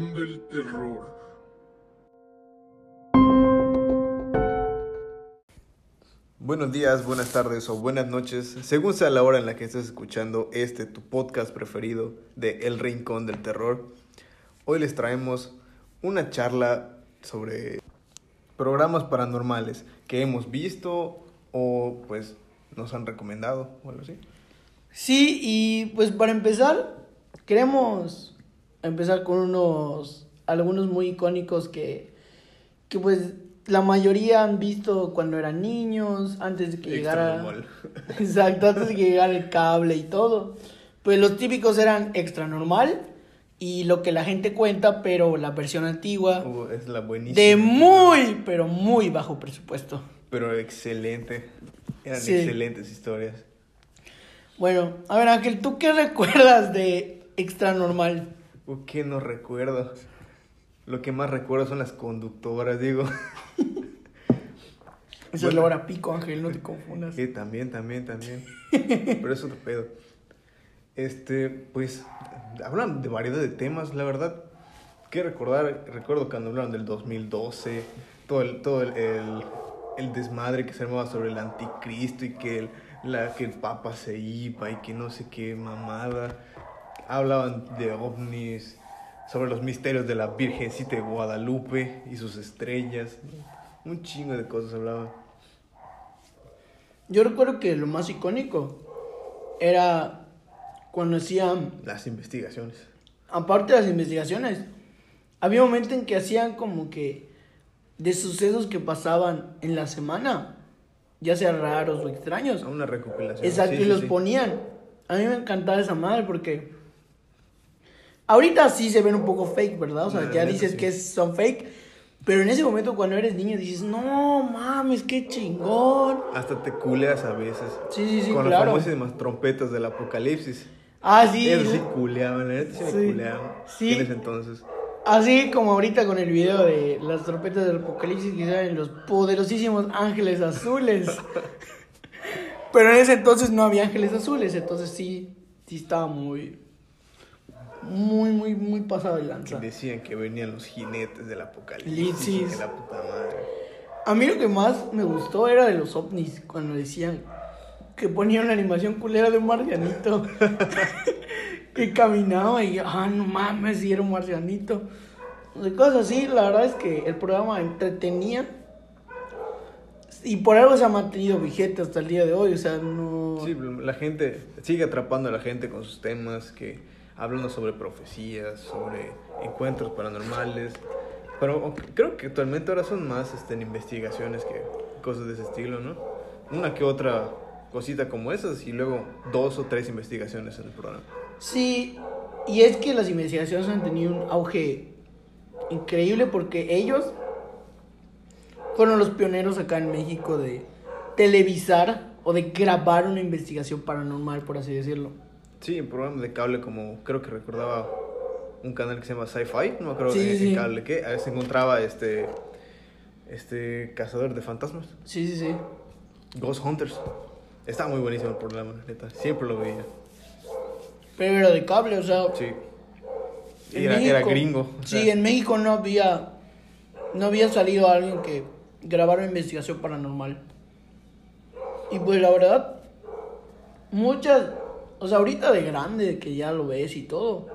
Del Terror. Buenos días, buenas tardes o buenas noches, según sea la hora en la que estés escuchando este tu podcast preferido de El Rincón del Terror. Hoy les traemos una charla sobre programas paranormales que hemos visto o pues nos han recomendado o algo así. Sí, y pues para empezar, queremos empezar con unos, algunos muy icónicos que, que pues la mayoría han visto cuando eran niños, antes de que llegara... Exacto, antes de que llegara el cable y todo. Pues los típicos eran extra normal y lo que la gente cuenta, pero la versión antigua Uh, es la buenísima. de muy, pero muy bajo presupuesto. Pero excelente. Eran Sí. excelentes historias. Bueno, a ver Ángel, ¿tú qué recuerdas de extra normal? Uh, ¿Qué no recuerdo? Lo que más recuerdo son las conductoras, digo. Eso es la hora pico, Ángel, no te confundas. Que también, también, también. Pero es otro pedo. Este, pues, hablan de variedad de temas, la verdad. Que recordar, recuerdo cuando hablaron del 2012, todo el, todo el, el, el desmadre que se armaba sobre el anticristo y que el, la, que el papa se iba y que no sé qué mamada. Hablaban de ovnis, sobre los misterios de la Virgencita de Guadalupe y sus estrellas. Un chingo de cosas hablaban. Yo recuerdo que lo más icónico era cuando hacían, Las investigaciones. aparte de las investigaciones, había un momento en que hacían como que de sucesos que pasaban en la semana, ya sean raros o extraños. A una recopilación. Exacto, Sí, y los sí. ponían. A mí me encantaba esa madre porque ahorita sí se ven un poco fake, ¿verdad? O sea, ya dices sí. que son fake, pero en ese momento cuando eres niño dices, no mames, qué chingón. Hasta te culeas a veces. Sí, sí, sí, Con claro. las famosísimas trompetas del apocalipsis. Ah, sí. Eso sí culeaban, la neta sí me culeaban. Sí. En ese entonces. Así como ahorita con el video de las trompetas del apocalipsis que salen los poderosísimos ángeles azules. Pero en ese entonces no había ángeles azules, entonces sí, sí estaba muy, muy, muy, muy pasado de Que lanza. decían que venían los jinetes del apocalipsis. Que la puta madre. A mí lo que más me gustó era de los ovnis, cuando decían que ponían una animación culera de un marcianito que caminaba y, ah, no mames, si era un marcianito. De cosas así, la verdad es que el programa entretenía y por algo se ha mantenido vigente hasta el día de hoy, o sea, no... Sí, la gente sigue atrapando a la gente con sus temas, que hablando sobre profecías, sobre encuentros paranormales. Pero creo que actualmente ahora son más este, en investigaciones que cosas de ese estilo, ¿no? Una que otra cosita como esas y luego dos o tres investigaciones en el programa. Sí, y es que las investigaciones han tenido un auge increíble porque ellos fueron los pioneros acá en México de televisar o de grabar una investigación paranormal, por así decirlo. Sí, en programas de cable como creo que recordaba un canal que se llama Sci-Fi, no me acuerdo Sí, en, sí. en cable que a veces se encontraba este este cazador de fantasmas, Sí, sí, sí. Ghost Hunters. Estaba muy buenísimo el programa, neta, siempre lo veía. Pero era de cable, o sea... Sí. Era, era gringo. o Sí, en México no había... No había salido alguien que grabara una investigación paranormal. Y pues la verdad, muchas... O sea, ahorita de grande, que ya lo ves y todo.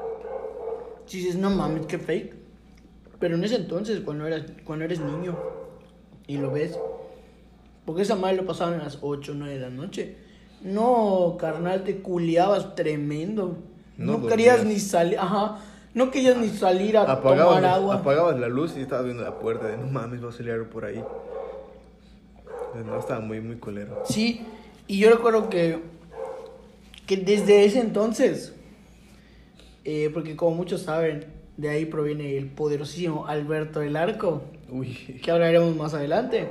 Si dices, no mames, qué fake. Pero en ese entonces, cuando eras, cuando eres niño y lo ves, porque esa madre lo pasaban a las 8 o 9 de la noche. No, carnal, te culiabas tremendo. No No, querías ni salir, ajá. No querías ni salir a apagabas, tomar agua. apagabas la luz y estabas viendo la puerta de no mames, va a salir algo por ahí. No, estaba muy, muy colero. Sí, y yo recuerdo que, que desde ese entonces, eh, porque como muchos saben, de ahí proviene el poderosísimo Alberto del Arco, Uy, que hablaremos más adelante.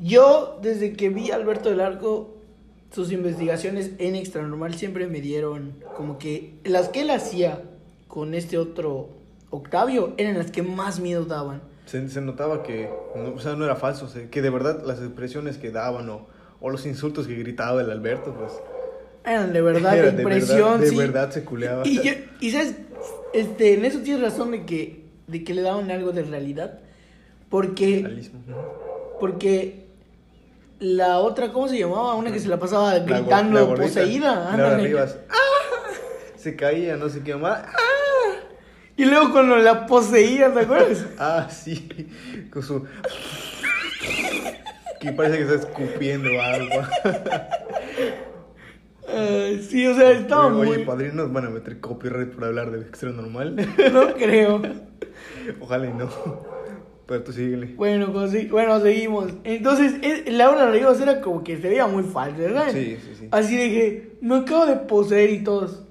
Yo, desde que vi a Alberto del Arco, sus investigaciones en Extranormal siempre me dieron como que las que él hacía con este otro Octavio eran las que más miedo daban. se, se notaba que, no, o sea, no era falso, que de verdad las expresiones que daban o, o los insultos que gritaba el Alberto, pues Eran de verdad, Era de de impresión. verdad- de sí. verdad se culeaba. Y, yo- y sabes, este, en eso tienes razón de que, de que le daban algo de realidad. Porque, Realismo. Porque la otra, ¿cómo se llamaba? Una que se la pasaba La gritando la gordita, poseída. Laura. Rivas. ¡Ah! Se caía, no sé qué más. Y luego cuando la poseían, ¿te acuerdas? Ah, sí. Con su. Que parece que está escupiendo agua. Sí, o sea, estaba Oye, muy... oye, padrino, nos van a meter copyright por hablar de extra normal. No creo. Ojalá y no. Pero tú síguele. Bueno, pues bueno, seguimos. Entonces, es- Laura Rivas era como que se veía muy falsa, ¿verdad? Sí, sí, sí. Así de que me acabo de poseer y todos.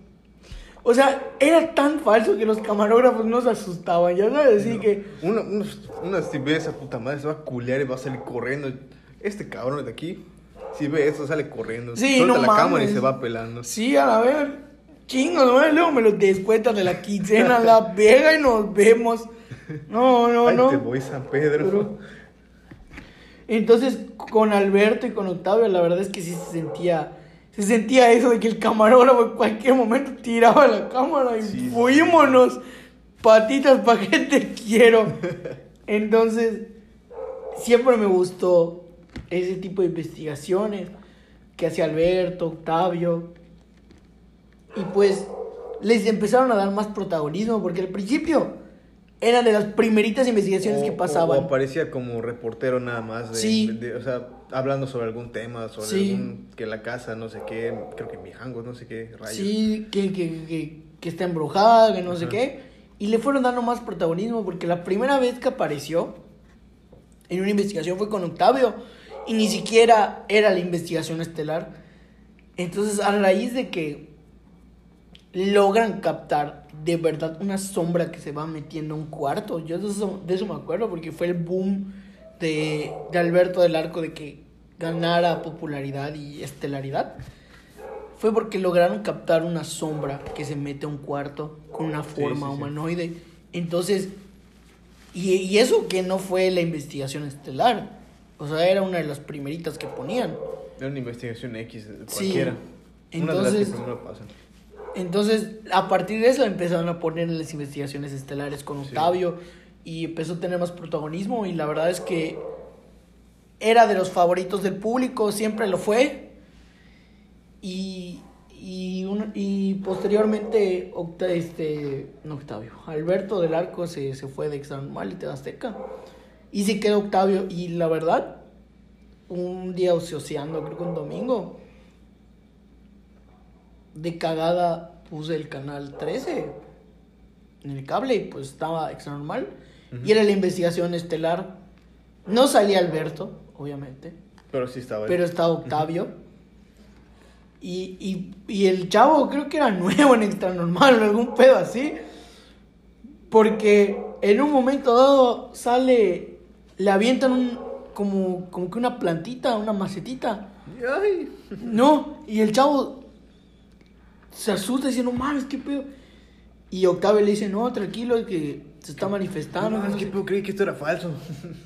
O sea, era tan falso que los camarógrafos no se asustaban, ya sabes, así que... Una, una, una si ve esa puta madre, se va a culear y va a salir corriendo. Este cabrón de aquí, si ve eso, sale corriendo. Sí, Suelta no la cámara y se va pelando. Sí, a la vez, chingos, ¿no? Luego me los descuentan de la quincena, la vega y nos vemos. No, no, Ay, no. te voy, San Pedro. Pero- Entonces, con Alberto y con Octavio, la verdad es que sí se sentía, se sentía eso de que el camarógrafo en cualquier momento tiraba la cámara y Sí. fuímonos, patitas pa' que te quiero. Entonces, siempre me gustó ese tipo de investigaciones que hacía Alberto, Octavio. Y pues les empezaron a dar más protagonismo porque al principio eran de las primeritas investigaciones O- que pasaban. O, aparecía como reportero nada más. De, Sí. de- o sea, hablando sobre algún tema, sobre Sí. algún. Que la casa, no sé qué. Creo que Mijangos, no sé qué rayos. Sí, que, que, que, que está embrujada, que no sé qué. Y le fueron dando más protagonismo porque la primera vez que apareció en una investigación fue con Octavio y ni siquiera era la investigación estelar. Entonces, a raíz de que logran captar de verdad una sombra que se va metiendo a un cuarto, yo de eso, de eso me acuerdo porque fue el boom de, de Alberto del Arco de que ganara popularidad y estelaridad fue porque lograron captar una sombra que se mete a un cuarto con una forma sí, sí. humanoide. Entonces, y, y eso que no fue la investigación estelar. O sea, era una de las primeritas que ponían. Era una investigación X, Sí. cualquiera. Una de las Entonces- que pasan. Entonces, a partir de eso empezaron a poner en las investigaciones estelares con Sí. Octavio y empezó a tener más protagonismo y la verdad es que era de los favoritos del público, siempre lo fue. Y, y, un- y posteriormente, Octa- este, no Octavio, Alberto del Arco se, se fue de Extranormal y te Azteca. Y se quedó Octavio y la verdad, un día ocioseando, creo que un domingo, de cagada puse el canal 13 en el cable y pues estaba extra normal. Y era la investigación estelar. No salía Alberto, obviamente, Pero sí estaba. ahí. pero estaba Octavio. Y, y, y el chavo creo que era nuevo en extra normal o algún pedo así. Porque en un momento dado sale, le avientan un, como, como que una plantita, una macetita. Ay. No, y el chavo se asusta diciendo, mames, qué pedo. Y Octavio le dice, no, tranquilo, es que se está manifestando. No, es no que sé". yo creí que esto era falso.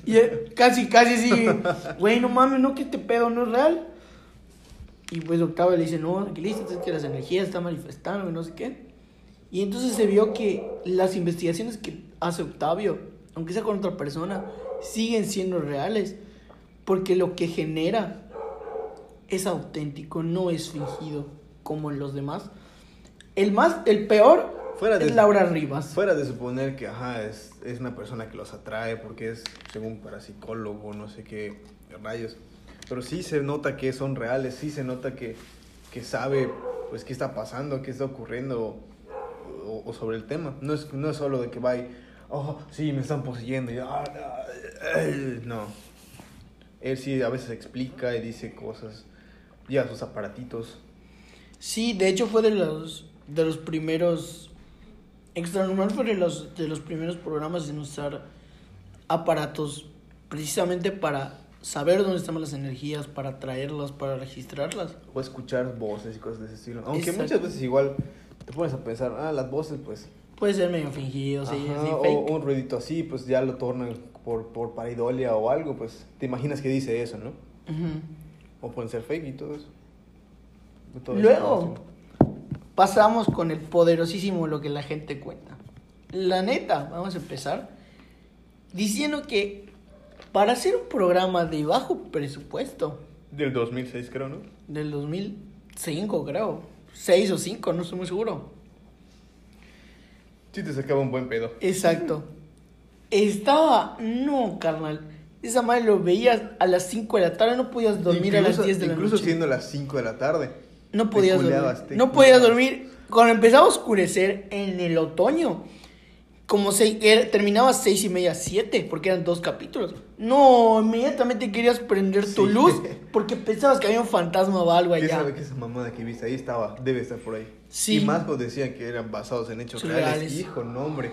Y él casi, casi sí, güey, no mames, no, que este pedo no es real. Y pues Octavio le dice, no, tranquilízate, es que las energías están manifestando, que no sé qué. Y entonces se vio que las investigaciones que hace Octavio, aunque sea con otra persona, siguen siendo reales. Porque lo que genera es auténtico, no es fingido como en los demás. El más, el peor Fuera de- es Laura Rivas. Fuera de suponer que, ajá, es, es una persona que los atrae porque es, según parapsicólogo, no sé qué rayos. Pero sí se nota que son reales, sí se nota que, que sabe, pues, qué está pasando, qué está ocurriendo o, o sobre el tema. No es, no es solo de que va y, oh, sí, me están poseyendo. y, ah, ah, eh, no. Él sí a veces explica y dice cosas, lleva sus aparatitos. Sí, de hecho fue de los de los primeros Extra Normal fue de los de los primeros programas en usar aparatos precisamente para saber dónde están las energías, para traerlas, para registrarlas. O escuchar voces y cosas de ese estilo. Aunque Exacto. muchas veces igual te pones a pensar, ah, las voces, pues. Puede ser medio fingido, sí, ajá, sí, o fake. un ruidito así, pues ya lo tornan por, por paridolia o algo, pues te imaginas que dice eso, ¿no? Ujú. O pueden ser fake y todo eso. Todo eso, Luego, pasamos con el poderosísimo lo que la gente cuenta. La neta, vamos a empezar diciendo que para hacer un programa de bajo presupuesto, Del 2006, creo, ¿no? del 2005 creo, 6 o 5, no estoy muy seguro. Sí te sacaba un buen pedo. Exacto. Estaba, no, carnal. Esa madre lo veías a las 5 de la tarde, no podías dormir a las 10 de la Incluso noche. siendo las 5 de la tarde. No podías dormir. te No podías dormir. Cuando empezaba a oscurecer en el otoño, como se, era- terminaba seis y media, siete, porque eran dos capítulos. No, inmediatamente querías prender tu Sí. luz porque pensabas que había un fantasma o algo ¿Qué allá. sabe que esa mamada que viste ahí estaba? Debe estar por ahí. Sí. Y más cuando decían que eran basados en hechos reales. reales. Hijo, no, hombre.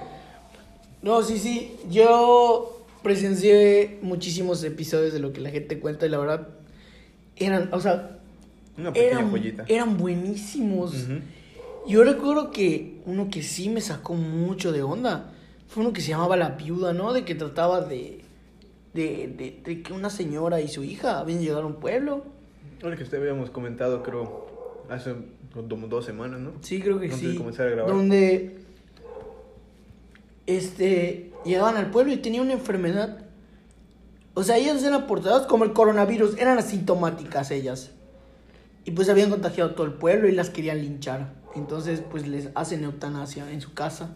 No, sí, sí. Yo presencié muchísimos episodios de lo que la gente cuenta y la verdad eran, o sea, Una pequeña eran, joyita. eran buenísimos. Yo recuerdo que uno que sí me sacó mucho de onda fue uno que se llamaba La Viuda, ¿no? De que trataba de, de, de, de que una señora y su hija habían llegado a un pueblo. Ahora que usted habíamos comentado, creo, hace como dos semanas, ¿no? Sí, creo que Antes sí. de comenzar a grabar. Donde este llegaban al pueblo y tenían una enfermedad. O sea, ellas eran portadas como el coronavirus, eran asintomáticas ellas. Y pues habían contagiado todo el pueblo y las querían linchar. Entonces, pues les hacen eutanasia en su casa.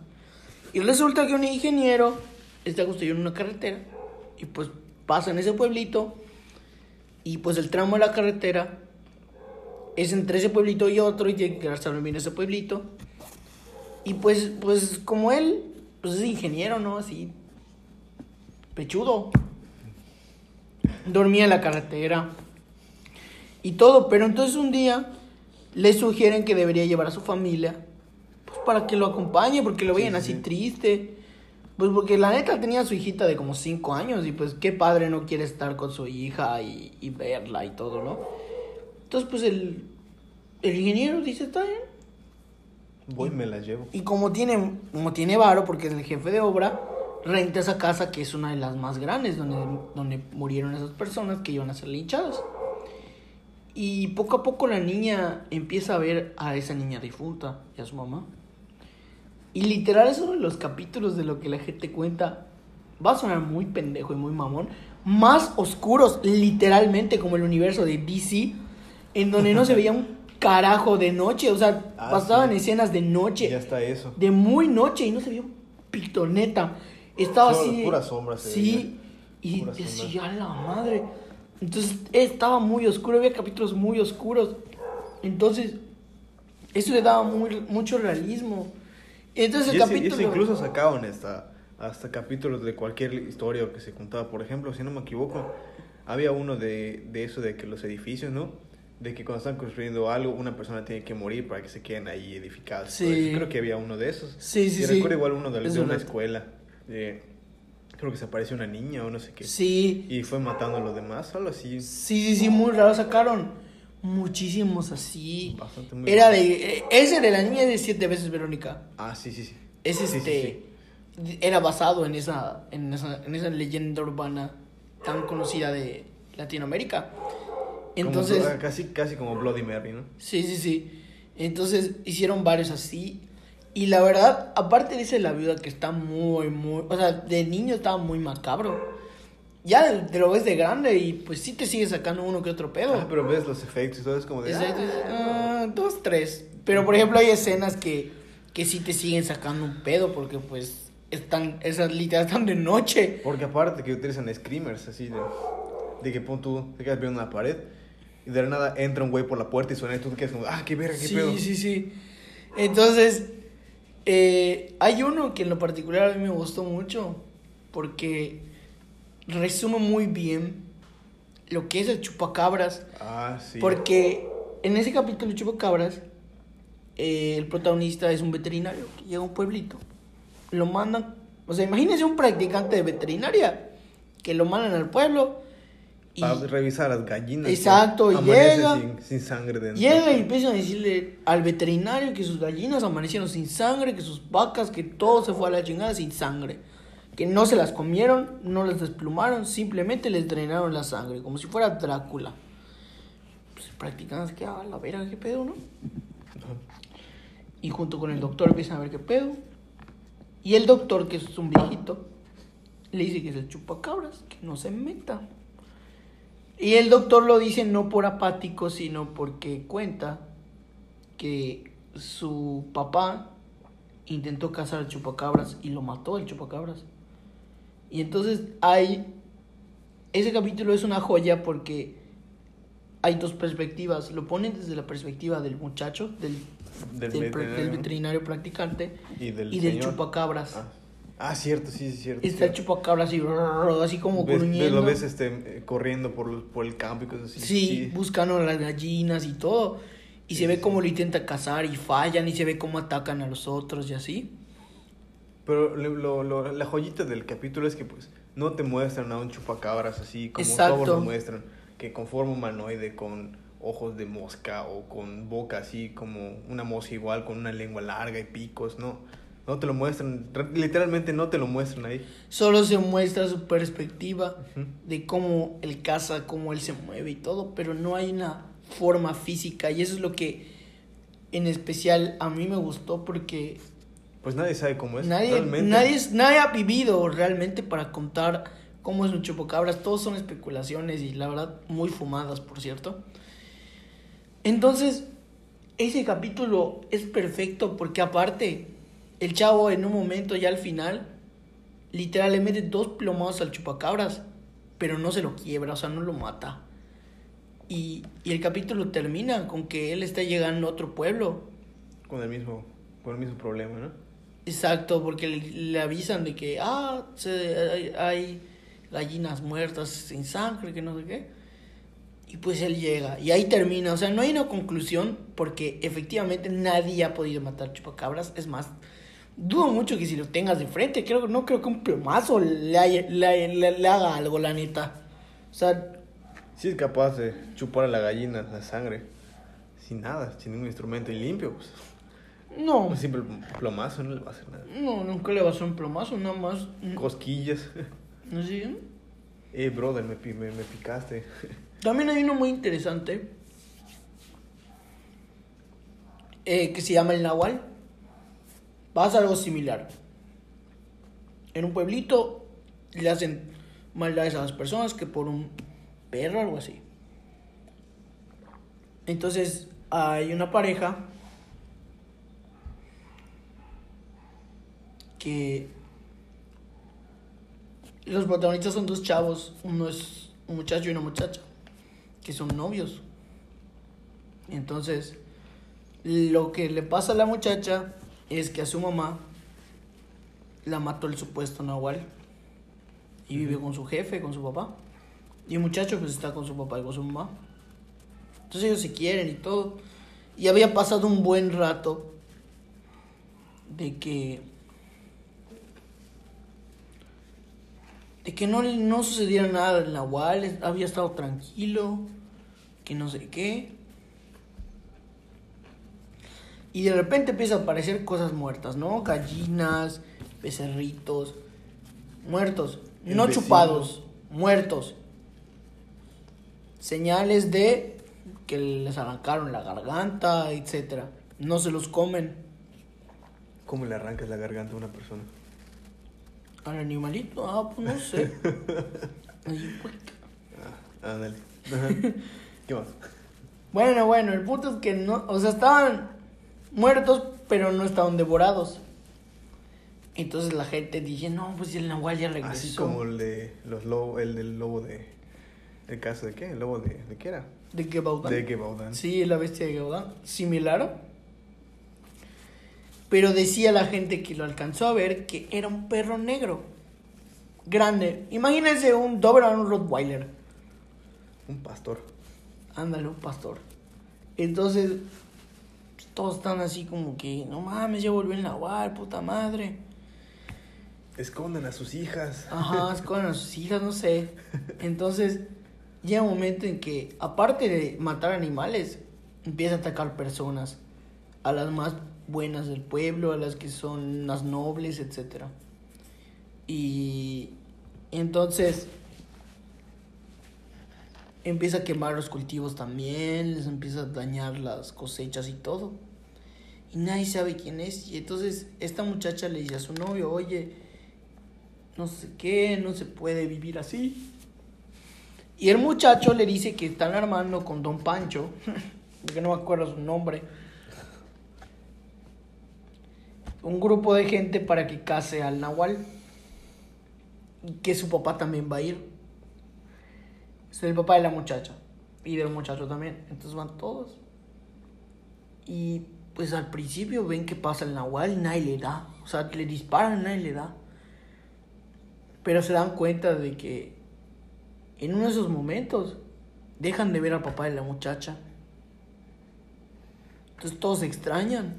Y resulta que un ingeniero está construyendo una carretera y pues pasa en ese pueblito y pues el tramo de la carretera es entre ese pueblito y otro y tiene que quedarse a dormir en ese pueblito. Y pues, pues como él, pues es ingeniero, ¿no? Así, pechudo. Dormía en la carretera y todo, pero entonces un día le sugieren que debería llevar a su familia pues para que lo acompañe, porque lo sí, así sí. triste. Pues porque la neta tenía a su hijita de como 5 años y pues qué padre no quiere estar con su hija y, y verla y todo, ¿no? Entonces pues el, el ingeniero dice, está bien. Voy, me las llevo. Y como tiene, como tiene varo, porque es el jefe de obra, renta esa casa que es una de las más grandes, donde, donde murieron esas personas que iban a ser linchadas. Y poco a poco la niña empieza a ver a esa niña difunta y a su mamá. Y literal es uno de los capítulos de lo que la gente cuenta. Va a sonar muy pendejo y muy mamón. Más oscuros, literalmente, como el universo de DC, en donde no se veía un carajo de noche. O sea, Ah, pasaban sí. escenas de noche Ya está eso. de muy noche y no se vio un pito, neta. Estaba Solo así. puras sombras se Sí. Y Puras decía, "A la madre. Entonces estaba muy oscuro, había capítulos muy oscuros. Entonces, eso le daba muy, mucho realismo. Entonces el Y ese, capítulo. ese incluso sacaban hasta, hasta capítulos de cualquier historia que se contaba. Por ejemplo, si no me equivoco, había uno de, de eso de que los edificios, ¿no? De que cuando están construyendo algo, una persona tiene que morir para que se queden ahí edificados. Sí. Eso. Creo que había uno de esos. Sí, sí, y sí. recuerdo igual uno de, Es de una verdad. escuela. de- creo que se apareció una niña o no sé qué. Sí. Y fue matando a los demás, algo así. Sí, sí, sí, muy raro. Sacaron muchísimos así. Bastante muy Era de. eh, Ese de la niña de siete veces Verónica. Ah, sí, sí, sí. Es Sí, sí, este. Era basado en esa, en esa. En esa leyenda urbana tan conocida de Latinoamérica. Entonces. Como- casi, casi como Bloody Mary, ¿no? Sí, sí, sí. Entonces hicieron varios así. Y la verdad, aparte dice la viuda que está muy, muy. O sea, de niño estaba muy macabro. Ya te lo ves de grande y pues sí te sigue sacando uno que otro pedo. Ah, pero ves los efectos y todo es como de... Exacto, ah. ah, dos, tres. Pero por ejemplo hay escenas que, que sí te siguen sacando un pedo porque pues están, esas literal están de noche. Porque aparte que utilizan screamers así de, de que pon tú, te quedas viendo una pared y de la nada entra un güey por la puerta y suena y tú te quedas como, ah, qué verga, qué Sí, pedo. sí, sí. Entonces, eh, hay uno que en lo particular a mí me gustó mucho porque resume muy bien lo que es el chupacabras. Ah, sí. Porque en ese capítulo de chupacabras, eh, el protagonista es un veterinario que llega a un pueblito. Lo mandan, o sea, imagínense un practicante de veterinaria que lo mandan al pueblo y Para revisar las gallinas. Exacto, y llega- Sin, sin sangre dentro. Llega y empiezan a decirle al veterinario que sus gallinas amanecieron sin sangre, que sus vacas, que todo se fue a la chingada sin sangre. Que no se las comieron, no las desplumaron, simplemente les drenaron la sangre, como si fuera Drácula. Pues practican que a la vera, qué pedo, ¿no? Y junto con el doctor empiezan a ver qué pedo. Y el doctor, que es un viejito, le dice que es el chupacabras, que no se meta. Y el doctor lo dice no por apático, sino porque cuenta que su papá intentó cazar al chupacabras y lo mató el chupacabras. Y entonces hay... Ese capítulo es una joya porque hay dos perspectivas. Lo ponen desde la perspectiva del muchacho, del, Del del, pre- veterinario. del veterinario practicante Y del, y del señor. chupacabras. Ah. Ah, cierto, sí, sí, cierto. Está el cierto. chupacabras así, así como Ves- gruñendo. lo ves este, eh, corriendo por, por el campo y cosas así. Sí, buscando a las gallinas y todo. Y Sí, se ve sí, cómo lo intenta cazar y fallan y se ve cómo atacan a los otros y así. Pero lo, lo- lo- la joyita del capítulo es que pues no te muestran a un chupacabras así como Exacto. todos lo muestran, que con forma humanoide, con ojos de mosca o con boca así como una mosca igual, con una lengua larga y picos, no. No te lo muestran, literalmente no te lo muestran ahí. Solo se muestra su perspectiva de cómo él caza, cómo él se mueve y todo, pero no hay una forma física y eso es lo que en especial a mí me gustó porque Pues nadie sabe cómo es. nadie, realmente. nadie, nadie ha vivido realmente para contar cómo es un chupacabras, todos son especulaciones y la verdad muy fumadas, por cierto. Entonces, ese capítulo es perfecto porque aparte, el chavo en un momento ya al final, literal le mete dos plomazos al chupacabras, pero no se lo quiebra, o sea, no lo mata. Y, y el capítulo termina con que él está llegando a otro pueblo. Con el mismo, con el mismo problema, ¿no? Exacto, porque le, le avisan de que, ah, se- hay, hay gallinas muertas sin sangre, que no sé qué. Y pues él llega, y ahí termina. O sea, no hay una conclusión, porque efectivamente nadie ha podido matar chupacabras. Es más, dudo mucho que si lo tengas de frente, creo, no creo que un plomazo le, haya- le, le- le haga algo, la neta. O sea, Sí es capaz de chupar a la gallina la sangre sin nada, sin ningún instrumento y limpio, pues. no, Un simple plomazo no le va a hacer nada. no, nunca le va a hacer un plomazo, nada más. Cosquillas. así, ¿no? Eh, brother, me, me, me picaste. También hay uno muy interesante eh, que se llama el Nahual. Pasa algo similar. En un pueblito le hacen maldades a las personas que por un perro o algo así. Entonces hay una pareja que los protagonistas son dos chavos, uno es un muchacho y una muchacha, que son novios. Entonces, lo que le pasa a la muchacha es que a su mamá la mató el supuesto Nahual y vive con su jefe, con su papá. Y el muchacho pues está con su papá y con su mamá. Entonces ellos se quieren y todo. Y había pasado un buen rato de que de que no, no sucediera nada el Nahual, había estado tranquilo, que no sé qué. Y de repente empiezan a aparecer cosas muertas, ¿no? Gallinas, becerritos, muertos, El no vecino. chupados, muertos. Señales de que les arrancaron la garganta, etcétera. No se los comen ¿Cómo le arrancas la garganta a una persona? al animalito. Ah, pues no sé. Ahí, pues. Ah. Ajá. ¿Qué más? Bueno, bueno, el punto es que no, o sea, estaban muertos, pero no estaban devorados. Entonces la gente dice, no, pues el Nahual ya regresó. Así como el de los lobos, el del lobo de... ¿El caso de qué? ¿El lobo de, de qué era? ¿De Gebaudan? De Gebaudan. Sí, la bestia de Gebaudan. Similar. Pero decía la gente que lo alcanzó a ver que era un perro negro. Grande. Imagínense un Doberman Rottweiler. Un pastor. Ándale, un pastor. Entonces, todos están así como que, no mames, ya volvió el Nahual, puta madre. Escondan a sus hijas. Ajá, es con sus hijas, no sé. Entonces, llega un momento en que, aparte de matar animales, empieza a atacar personas. A las más buenas del pueblo, a las que son las nobles, etc. Y entonces empieza a quemar los cultivos también, les empieza a dañar las cosechas y todo. Y nadie sabe quién es. Y entonces esta muchacha le dice a su novio, oye, no sé qué, no se puede vivir así. Y el muchacho le dice que están armando con Don Pancho, que no me acuerdo su nombre, un grupo de gente para que case al Nahual. Y que su papá también va a ir. Es el papá de la muchacha. Y del muchacho también. Entonces van todos. Y pues al principio ven que pasa el Nahual y nadie le da. O sea, le disparan y nadie le da. Pero se dan cuenta de que en uno de esos momentos dejan de ver al papá de la muchacha. Entonces todos se extrañan.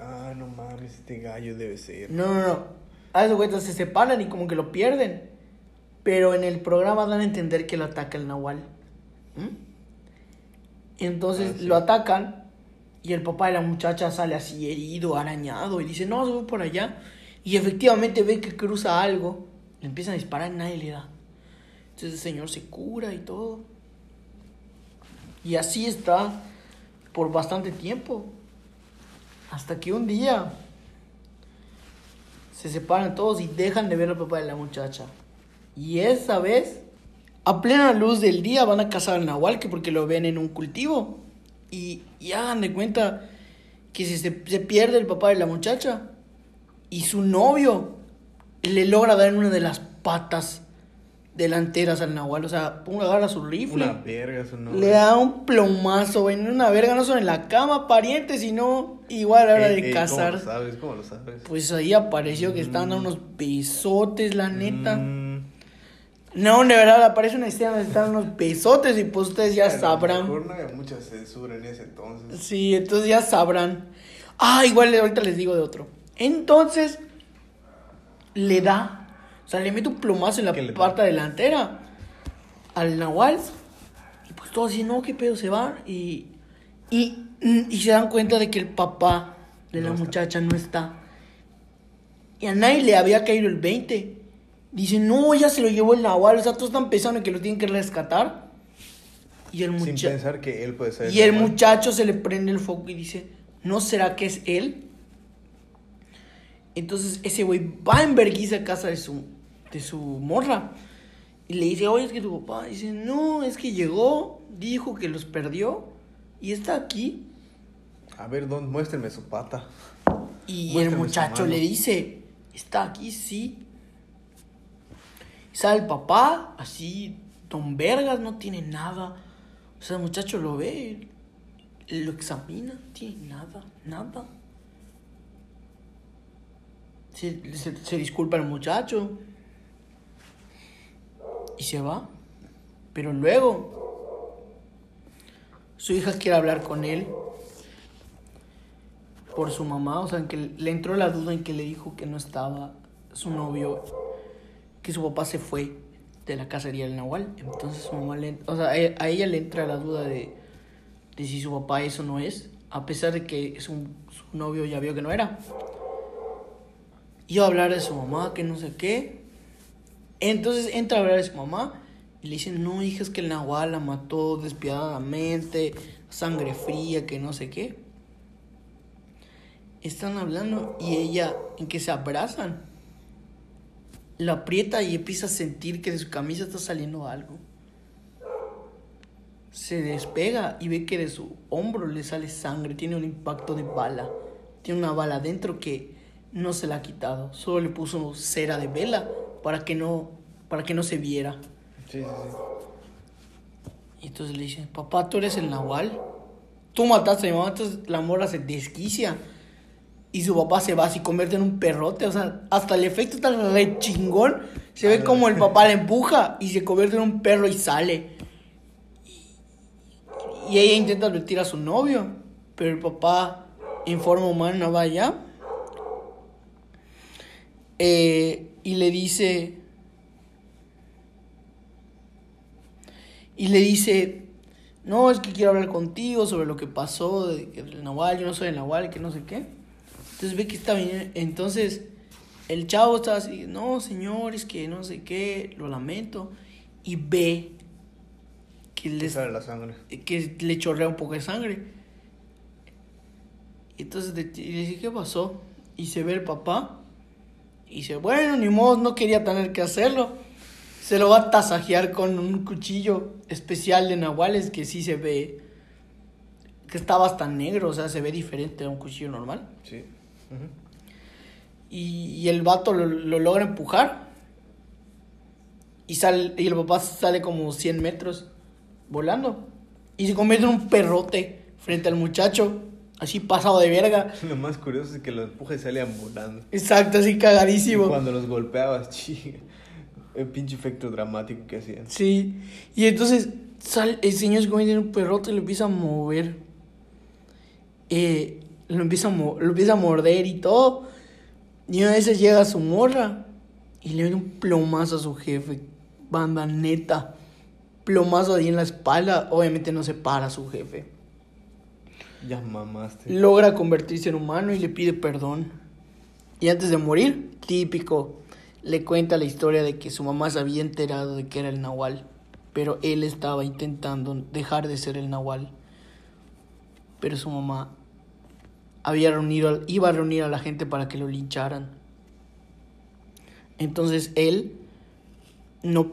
Ah, no mames, este gallo debe ser. No, no, no. A esos güeyes se separan y como que lo pierden. Pero en el programa dan a entender que lo ataca el Nahual. ¿Mm? Entonces Ah, sí. lo atacan y el papá de la muchacha sale así herido, arañado y dice, no, se voy por allá. Y efectivamente ve que cruza algo. Le empiezan a disparar y nadie le da. Entonces el señor se cura y todo. Y así está por bastante tiempo. Hasta que un día se separan todos y dejan de ver al papá de la muchacha. Y esa vez, a plena luz del día, van a cazar al nahual que porque lo ven en un cultivo. Y, y hagan de cuenta que si se, se pierde el papá de la muchacha y su novio le logra dar en una de las patas delanteras al nahual. O sea, ponga agarra su rifle. Una verga, eso no. Le da un plomazo, en una verga, no solo en la cama, pariente, sino igual a la hora de ey, cazar. ¿Cómo lo sabes? ¿Cómo lo sabes? Pues ahí apareció que estaban dando unos besotes, la neta. Mm, No, de verdad, aparece una escena donde están unos besotes y pues ustedes ya lo sabrán. mejor no había mucha censura en ese entonces. Sí, entonces ya sabrán. Ah, igual ahorita les digo de otro. Entonces, le da, o sea, le mete un plomazo en la parte delantera al Nahual. Y pues todos dicen, no, qué pedo, se van. Y, y, y se dan cuenta de que el papá de la está. muchacha no está. Y a nadie le había caído el 20. Dicen, no, ya se lo llevó el Nahual. O sea, todos están pensando que lo tienen que rescatar. Y el Sin muchacho. pensar que él puede ser. Y el muchacho se le prende el foco y dice, ¿no será que es él? Entonces ese güey va en vergüenza a casa de su, de su morra. Y le dice, oye, es que tu papá. Dice, no, es que llegó, dijo que los perdió y está aquí. A ver, don, muéstrenme su pata. Y el muchacho le dice, está aquí, sí. Sale el papá, así, don Vergas, no tiene nada. O sea, el muchacho lo ve, lo examina, no tiene nada, nada. Se, se- se disculpa el muchacho. Y se va. Pero luego, su hija quiere hablar con él por su mamá, o sea, en que le entró la duda en que le dijo que no estaba su novio, que su papá se fue de la cacería del Nahual. Entonces su mamá le, o sea, a ella le entra la duda de, de si su papá eso no es, a pesar de que su, su novio ya vio que no era. Iba a hablar de su mamá, que no sé qué. Entonces entra a hablar de su mamá y le dicen, no, hija, es que el Nahual la mató despiadadamente, sangre fría, que no sé qué. Están hablando y ella, en que se abrazan, la aprieta y empieza a sentir que de su camisa está saliendo algo. Se despega y ve que de su hombro le sale sangre, tiene un impacto de bala. Tiene una bala dentro que no se la ha quitado, solo le puso cera de vela para que no, para que no se viera. Sí, sí, sí. Y entonces le dicen, papá, tú eres el Nahual. Tú mataste a mi mamá, entonces la morra se desquicia. Y su papá se va así, convierte en un perrote. O sea, hasta el efecto está re chingón. Se ve como el papá la empuja y se convierte en un perro y sale. Y, ella intenta advertir a su novio. Pero el papá, en forma humana, va allá. Eh, y le dice, y le dice, no, es que quiero hablar contigo sobre lo que pasó, de el Nahual, yo no soy el Nahual, que no sé qué. Entonces ve que está bien, entonces el chavo está así, no, señor, es que no sé qué, lo lamento, y ve que Le le, sale la sangre. que le chorrea un poco de sangre. Y entonces y le dije, ¿qué pasó? Y se ve el papá. Y dice, bueno, ni modo, no quería tener que hacerlo. Se lo va a tasajear con un cuchillo especial de nahuales que sí se ve. que está bastante negro, o sea, se ve diferente a un cuchillo normal. Sí. Y, y el vato lo, lo logra empujar. Y, sale, y el papá sale como 100 metros volando. Y se convierte en un perrote frente al muchacho. Así pasado de verga. Lo más curioso es que los empujes salían volando. Exacto, así Y cagadísimo. cuando los golpeabas, chica. El pinche efecto dramático que hacían. Sí. Y entonces sale, el señor se convierte en un perrote y lo empieza a mover. Eh, lo, empieza a lo empieza a morder y todo. Y una vez llega a su morra y le da un plomazo a su jefe. Banda neta. Plomazo ahí en la espalda. Obviamente no se para a su jefe. Ya mamaste. Logra convertirse en humano y le pide perdón. Y antes de morir, típico, le cuenta la historia de que su mamá se había enterado de que era el Nahual. Pero él estaba intentando dejar de ser el Nahual. Pero su mamá había reunido, iba a reunir a la gente para que lo lincharan. Entonces él no,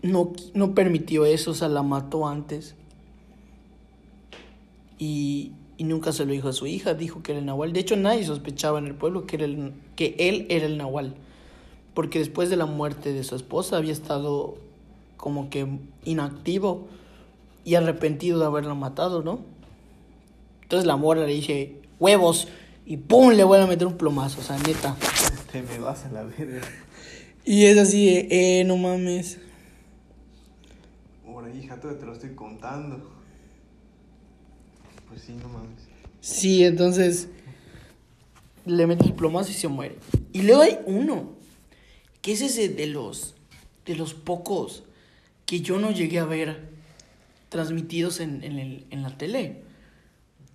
no, no permitió eso, o sea, la mató antes. Y, nunca se lo dijo a su hija, dijo que era el Nahual. De hecho, nadie sospechaba en el pueblo que, que él era el Nahual. Porque después de la muerte de su esposa había estado como que inactivo y arrepentido de haberla matado, ¿no? Entonces la mora le dice, huevos, y ¡pum! le vuelve a meter un plomazo, o sea, neta. Te me vas a la verga. Y es así de, eh, no mames. Ahora, hija, te lo estoy contando. Pues sí, no mames. Sí, entonces le mete el plomazo y se muere. Y luego hay uno, que es ese de los, de los pocos que yo no llegué a ver transmitidos en, en, el- en la tele.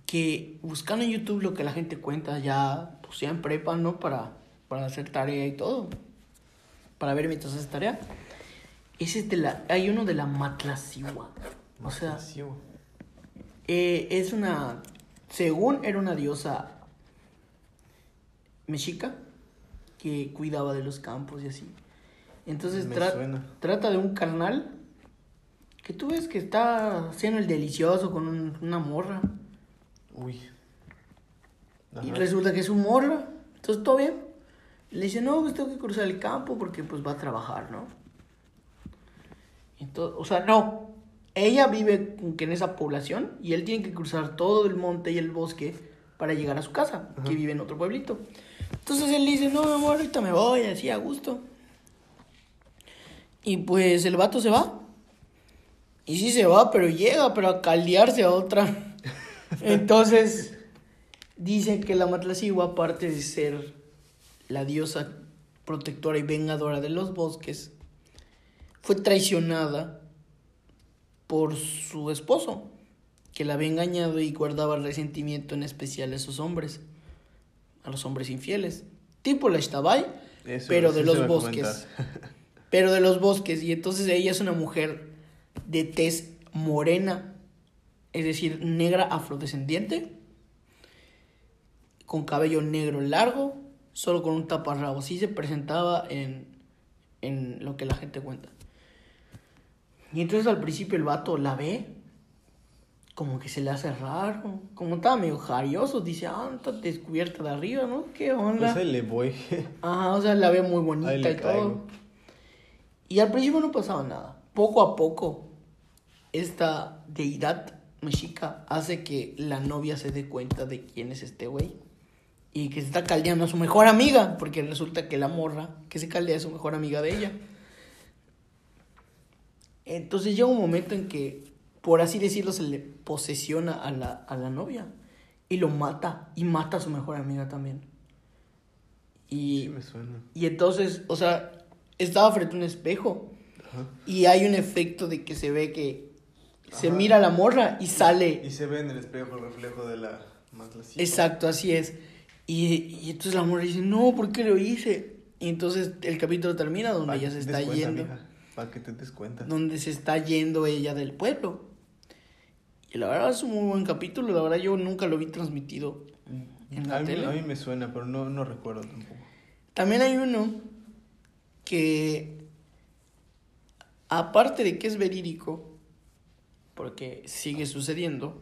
Que buscando en YouTube lo que la gente cuenta ya, pues ya en prepa, ¿no? Para, para hacer tarea y todo. Para ver mientras haces tarea. Ese es de la, hay uno de la Matlacigua. O sea, eh, es una. Según era una diosa mexica que cuidaba de los campos y así. Entonces Me tra- suena. trata de un carnal que tú ves que está haciendo el delicioso con un- una morra. Uy. Y resulta que es un morra. Entonces todo bien. Le dice, no, pues tengo que cruzar el campo porque pues va a trabajar, ¿no? Entonces, o sea, no. Ella vive que en esa población y él tiene que cruzar todo el monte y el bosque para llegar a su casa, que vive en otro pueblito. Entonces él dice, no, mi amor, ahorita me voy, así a gusto. Y pues el vato se va. Y sí se va, pero llega, pero a caldearse a otra. Entonces, dicen que la Matlacigua, aparte de ser la diosa protectora y vengadora de los bosques, fue traicionada por su esposo, que la había engañado y guardaba resentimiento en especial a esos hombres, a los hombres infieles, tipo la Ishtabai, Eso- pero de los bosques. comentar. pero de los bosques, y entonces ella es una mujer de tez morena, es decir, negra afrodescendiente, con cabello negro largo, solo con un taparrabo. Así se presentaba en, en lo que la gente cuenta. Y entonces al principio el vato la ve, como que se le hace raro, como estaba medio jarioso, dice, ah, está descubierta de arriba, ¿no? ¿Qué onda? Pues ahí le voy. Ajá, o sea, la ve muy bonita y todo. Y al principio no pasaba nada. Poco a poco, esta deidad mexica hace que la novia se dé cuenta de quién es este güey. Y que se está caldeando a su mejor amiga, porque resulta que la morra que se caldea es su mejor amiga de ella. Entonces llega un momento en que, por así decirlo, se le posesiona a la, a la novia. Y lo mata. Y mata a su mejor amiga también. Y, Sí me suena. y entonces, o sea, estaba frente a un espejo. Ajá. Y hay un efecto de que se ve que se Ajá. mira a la morra y sale. Y se ve en el espejo el reflejo de la matlacita. Exacto, así es. Y, y entonces la morra dice, no, ¿por qué lo hice? Y entonces el capítulo termina donde Pa' ella se está cuenta, yendo. mija, Pa' que te des cuenta. Donde se está yendo ella del pueblo. Y la verdad es un muy buen capítulo, la verdad yo nunca lo vi transmitido en la a, mí, tele. a mí me suena, pero no, no recuerdo tampoco. También hay uno que, aparte de que es verídico, porque sigue sucediendo,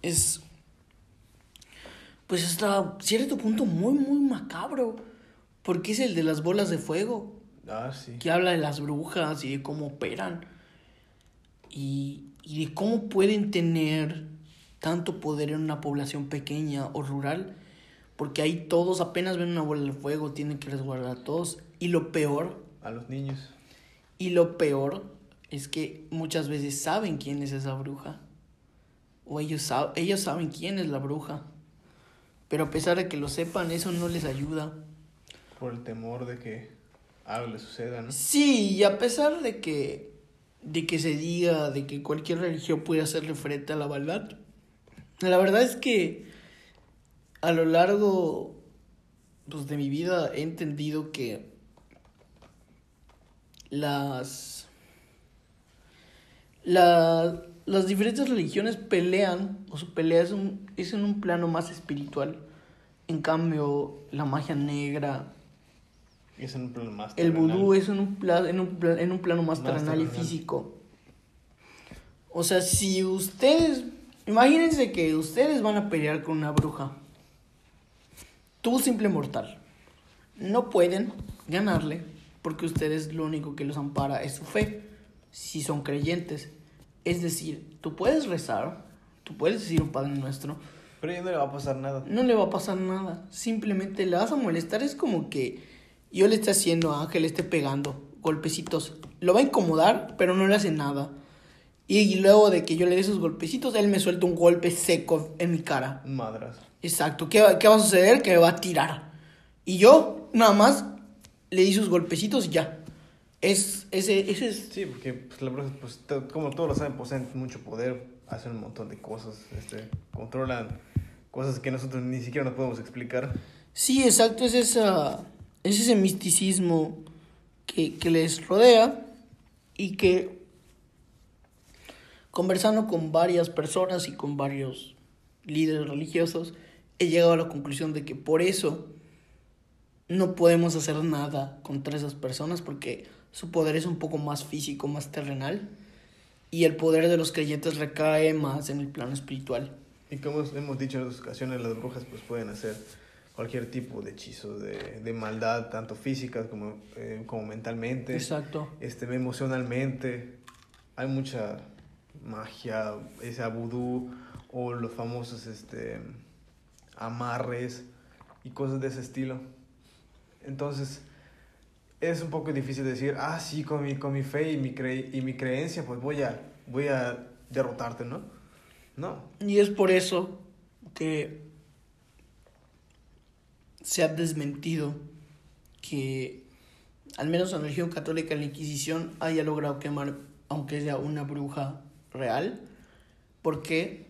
es, pues hasta cierto punto muy, muy macabro, porque es el de las bolas de fuego, Ah, sí. que habla de las brujas y de cómo operan, y, y de cómo pueden tener tanto poder en una población pequeña o rural, porque ahí todos apenas ven una bola de fuego, tienen que resguardar a todos, y lo peor A los niños. y lo peor es que muchas veces saben quién es esa bruja. O ellos, sab- ellos saben quién es la bruja. Pero a pesar de que lo sepan, eso no les ayuda. Por el temor de que algo le suceda, ¿no? Sí, y a pesar de que, de que se diga de que cualquier religión puede hacerle frente a la maldad, la verdad es que a lo largo pues, de mi vida he entendido que las, la- las diferentes religiones pelean, o su pelea es, un- es en un plano más espiritual. En cambio, la magia negra, es en un plano más el vudú es en un, pla- en un, pla- en un plano más, Más terrenal y físico. O sea, si ustedes... Imagínense que ustedes van a pelear con una bruja. Tú, simple mortal. No pueden ganarle porque ustedes lo único que los ampara es su fe. Si son creyentes. Es decir, tú puedes rezar, tú puedes decir un Padre Nuestro, Pero ya no le va a pasar nada. no le va a pasar nada. Simplemente le vas a molestar. Es como que yo le esté haciendo a Ángel, le esté pegando golpecitos. Lo va a incomodar, pero no le hace nada. Y luego de que yo le dé esos golpecitos, él me suelta un golpe seco en mi cara. Un madrazo. Exacto. ¿Qué qué va a suceder? Que me va a tirar. Y yo, nada más, le di sus golpecitos y ya. Es, ese, ese es... Sí, porque pues, la bruja, pues, como todos lo saben, poseen mucho poder, hacen un montón de cosas, este, controlan cosas que nosotros ni siquiera nos podemos explicar. Sí, exacto, es, esa, es ese misticismo que, que les rodea y que conversando con varias personas y con varios líderes religiosos, he llegado a la conclusión de que por eso no podemos hacer nada contra esas personas porque su poder es un poco más físico, más terrenal y el poder de los creyentes recae más en el plano espiritual. Y como hemos dicho en otras ocasiones, las brujas pues pueden hacer cualquier tipo de hechizo, de, de maldad, tanto física como, eh, como mentalmente, Exacto. este, emocionalmente. Hay mucha magia, ese vudú o los famosos este, amarres y cosas de ese estilo. Entonces, es un poco difícil decir, ah, sí, con mi, con mi fe y mi, cre y mi creencia, pues voy a, voy a derrotarte, ¿no? No, Y es por eso que se ha desmentido que, al menos en la religión católica, la Inquisición haya logrado quemar, aunque sea una bruja real, porque,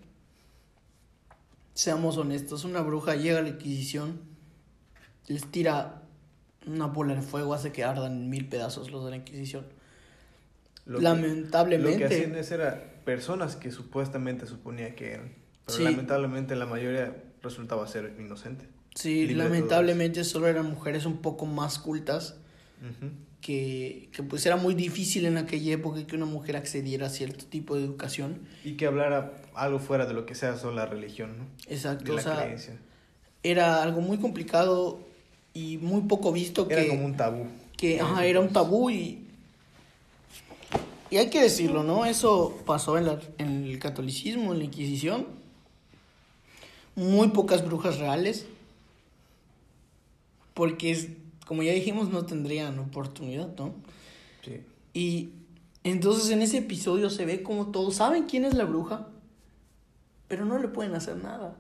seamos honestos, una bruja llega a la Inquisición, les tira una bola de fuego, hace que ardan mil pedazos los de la Inquisición. Lo que- Lamentablemente. Lo que hacían es era personas que supuestamente suponía que eran. Pero Sí. lamentablemente la mayoría resultaba ser inocente. Sí, lamentablemente solo eran mujeres un poco más cultas Ujú. que, que pues era muy difícil en aquella época que una mujer accediera a cierto tipo de educación. Y que hablara algo fuera de lo que sea solo la religión, ¿no? Exacto, De o la sea, creencia. era algo muy complicado y muy poco visto Era que, como un tabú. que ajá, era un tabú y, y hay que decirlo, ¿no? Eso pasó en, la- en el catolicismo, en la Inquisición. Muy pocas brujas reales. Porque, es- como ya dijimos, no tendrían oportunidad, ¿no? Sí. Y entonces en ese episodio se ve como todos saben quién es la bruja, pero no le pueden hacer nada.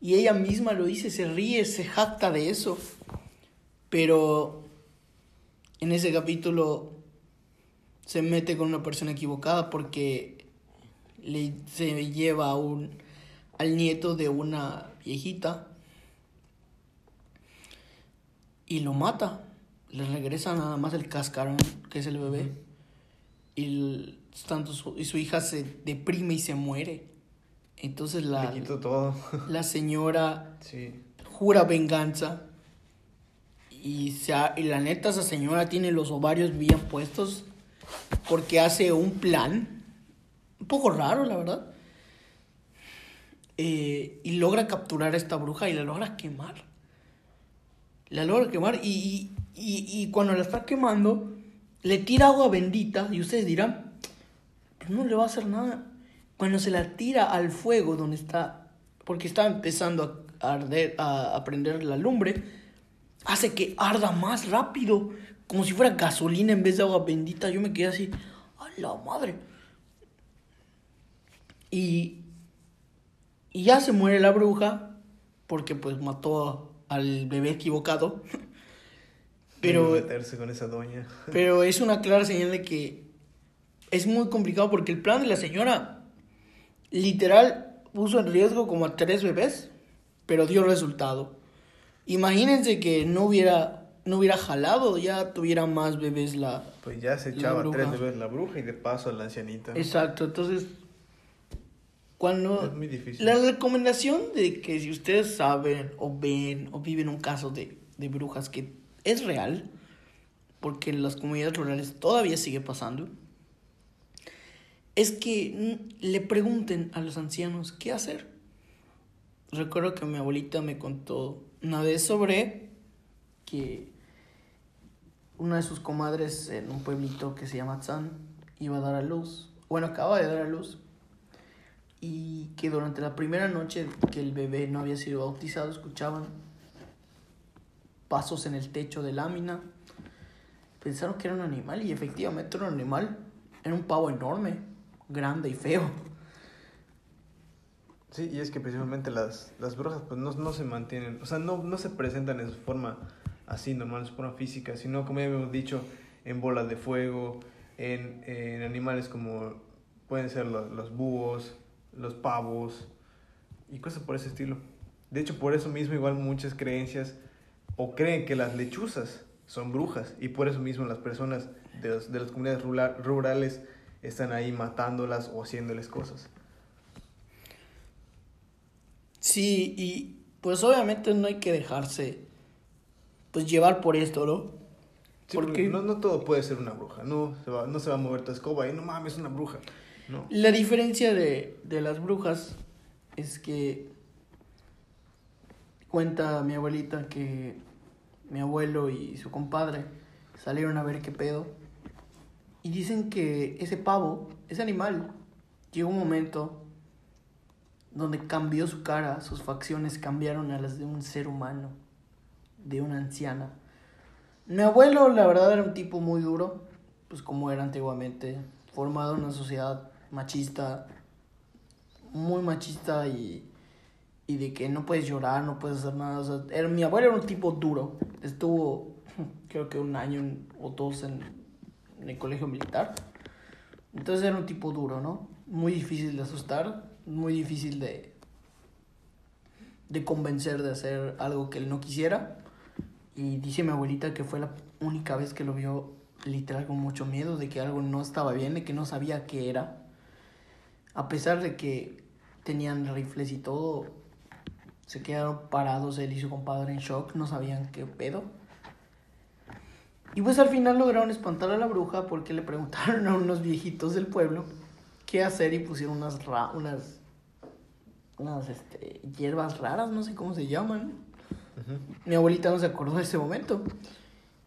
Y ella misma lo dice, se ríe, se jacta de eso. Pero en ese capítulo se mete con una persona equivocada porque le, se lleva a un, al nieto de una viejita y lo mata. Le regresa nada más el cascarón, que es el bebé. y, el- tanto su, y su hija se deprime y se muere. Entonces la, todo. la señora Sí. jura venganza y, se ha- y la neta esa señora tiene los ovarios bien puestos porque hace un plan un poco raro la verdad Eh, y logra capturar a esta bruja y la logra quemar. La logra quemar y, y, y- cuando la está quemando le tira agua bendita y ustedes dirán "Pues no le va a hacer nada cuando se la tira al fuego donde está porque está empezando a arder a prender la lumbre hace que arda más rápido como si fuera gasolina en vez de agua bendita yo me quedé así a la madre y y ya se muere la bruja porque pues mató a- al bebé equivocado pero meterse con esa doña. pero es una clara señal de que es muy complicado porque el plan de la señora literal puso en riesgo como a tres bebés, pero dio resultado. Imagínense que no hubiera no hubiera jalado, ya tuviera más bebés la Pues ya se echaba tres veces la bruja y de paso a la ancianita. Exacto, entonces cuando Es muy difícil. la recomendación de que si ustedes saben o ven o viven un caso de, de brujas que es real, porque en las comunidades rurales todavía sigue pasando, es que le pregunten a los ancianos qué hacer. Recuerdo que mi abuelita me contó una vez sobre que una de sus comadres en un pueblito que se llama Tzan iba a dar a luz, bueno, acaba de dar a luz, y que durante la primera noche que el bebé no había sido bautizado escuchaban pasos en el techo de lámina. Pensaron que era un animal y efectivamente era un animal. Era un pavo enorme, grande y feo. Sí, y es que principalmente las, las brujas pues no, no se mantienen, o sea, no, no se presentan en su forma así normal, en su forma física, sino como ya hemos dicho, en bolas de fuego, en, en animales como pueden ser los, los búhos, los pavos y cosas por ese estilo. De hecho, por eso mismo igual muchas creencias o creen que las lechuzas son brujas y por eso mismo las personas de, los- de las comunidades rula- rurales están ahí matándolas o haciéndoles cosas. Sí, y pues obviamente no hay que dejarse pues llevar por esto, ¿no? Sí, Porque- porque no, no todo puede ser una bruja. No se va, no se va a mover tu escoba y no mames, es una bruja. No. La diferencia de, de las brujas es que cuenta mi abuelita que mi abuelo y su compadre salieron a ver qué pedo y dicen que ese pavo, ese animal, llegó un momento donde cambió su cara, sus facciones cambiaron a las de un ser humano, de una anciana. Mi abuelo, la verdad, era un tipo muy duro, pues como era antiguamente, formado en una sociedad machista, muy machista y, y de que no puedes llorar, no puedes hacer nada. O era, mi abuelo era un tipo duro, estuvo creo que un año o dos en, en el colegio militar. Entonces era un tipo duro, ¿no? Muy difícil de asustar, muy difícil de, de convencer de hacer algo que él no quisiera. Y dice mi abuelita que fue la única vez que lo vio literal con mucho miedo de que algo no estaba bien, de que no sabía qué era. A pesar de que tenían rifles y todo, se quedaron parados él y su compadre en shock, no sabían qué pedo. Y pues al final lograron espantar a la bruja porque le preguntaron a unos viejitos del pueblo qué hacer y pusieron unas ra unas unas este, hierbas raras, no sé cómo se llaman. Mi abuelita no se acordó de ese momento.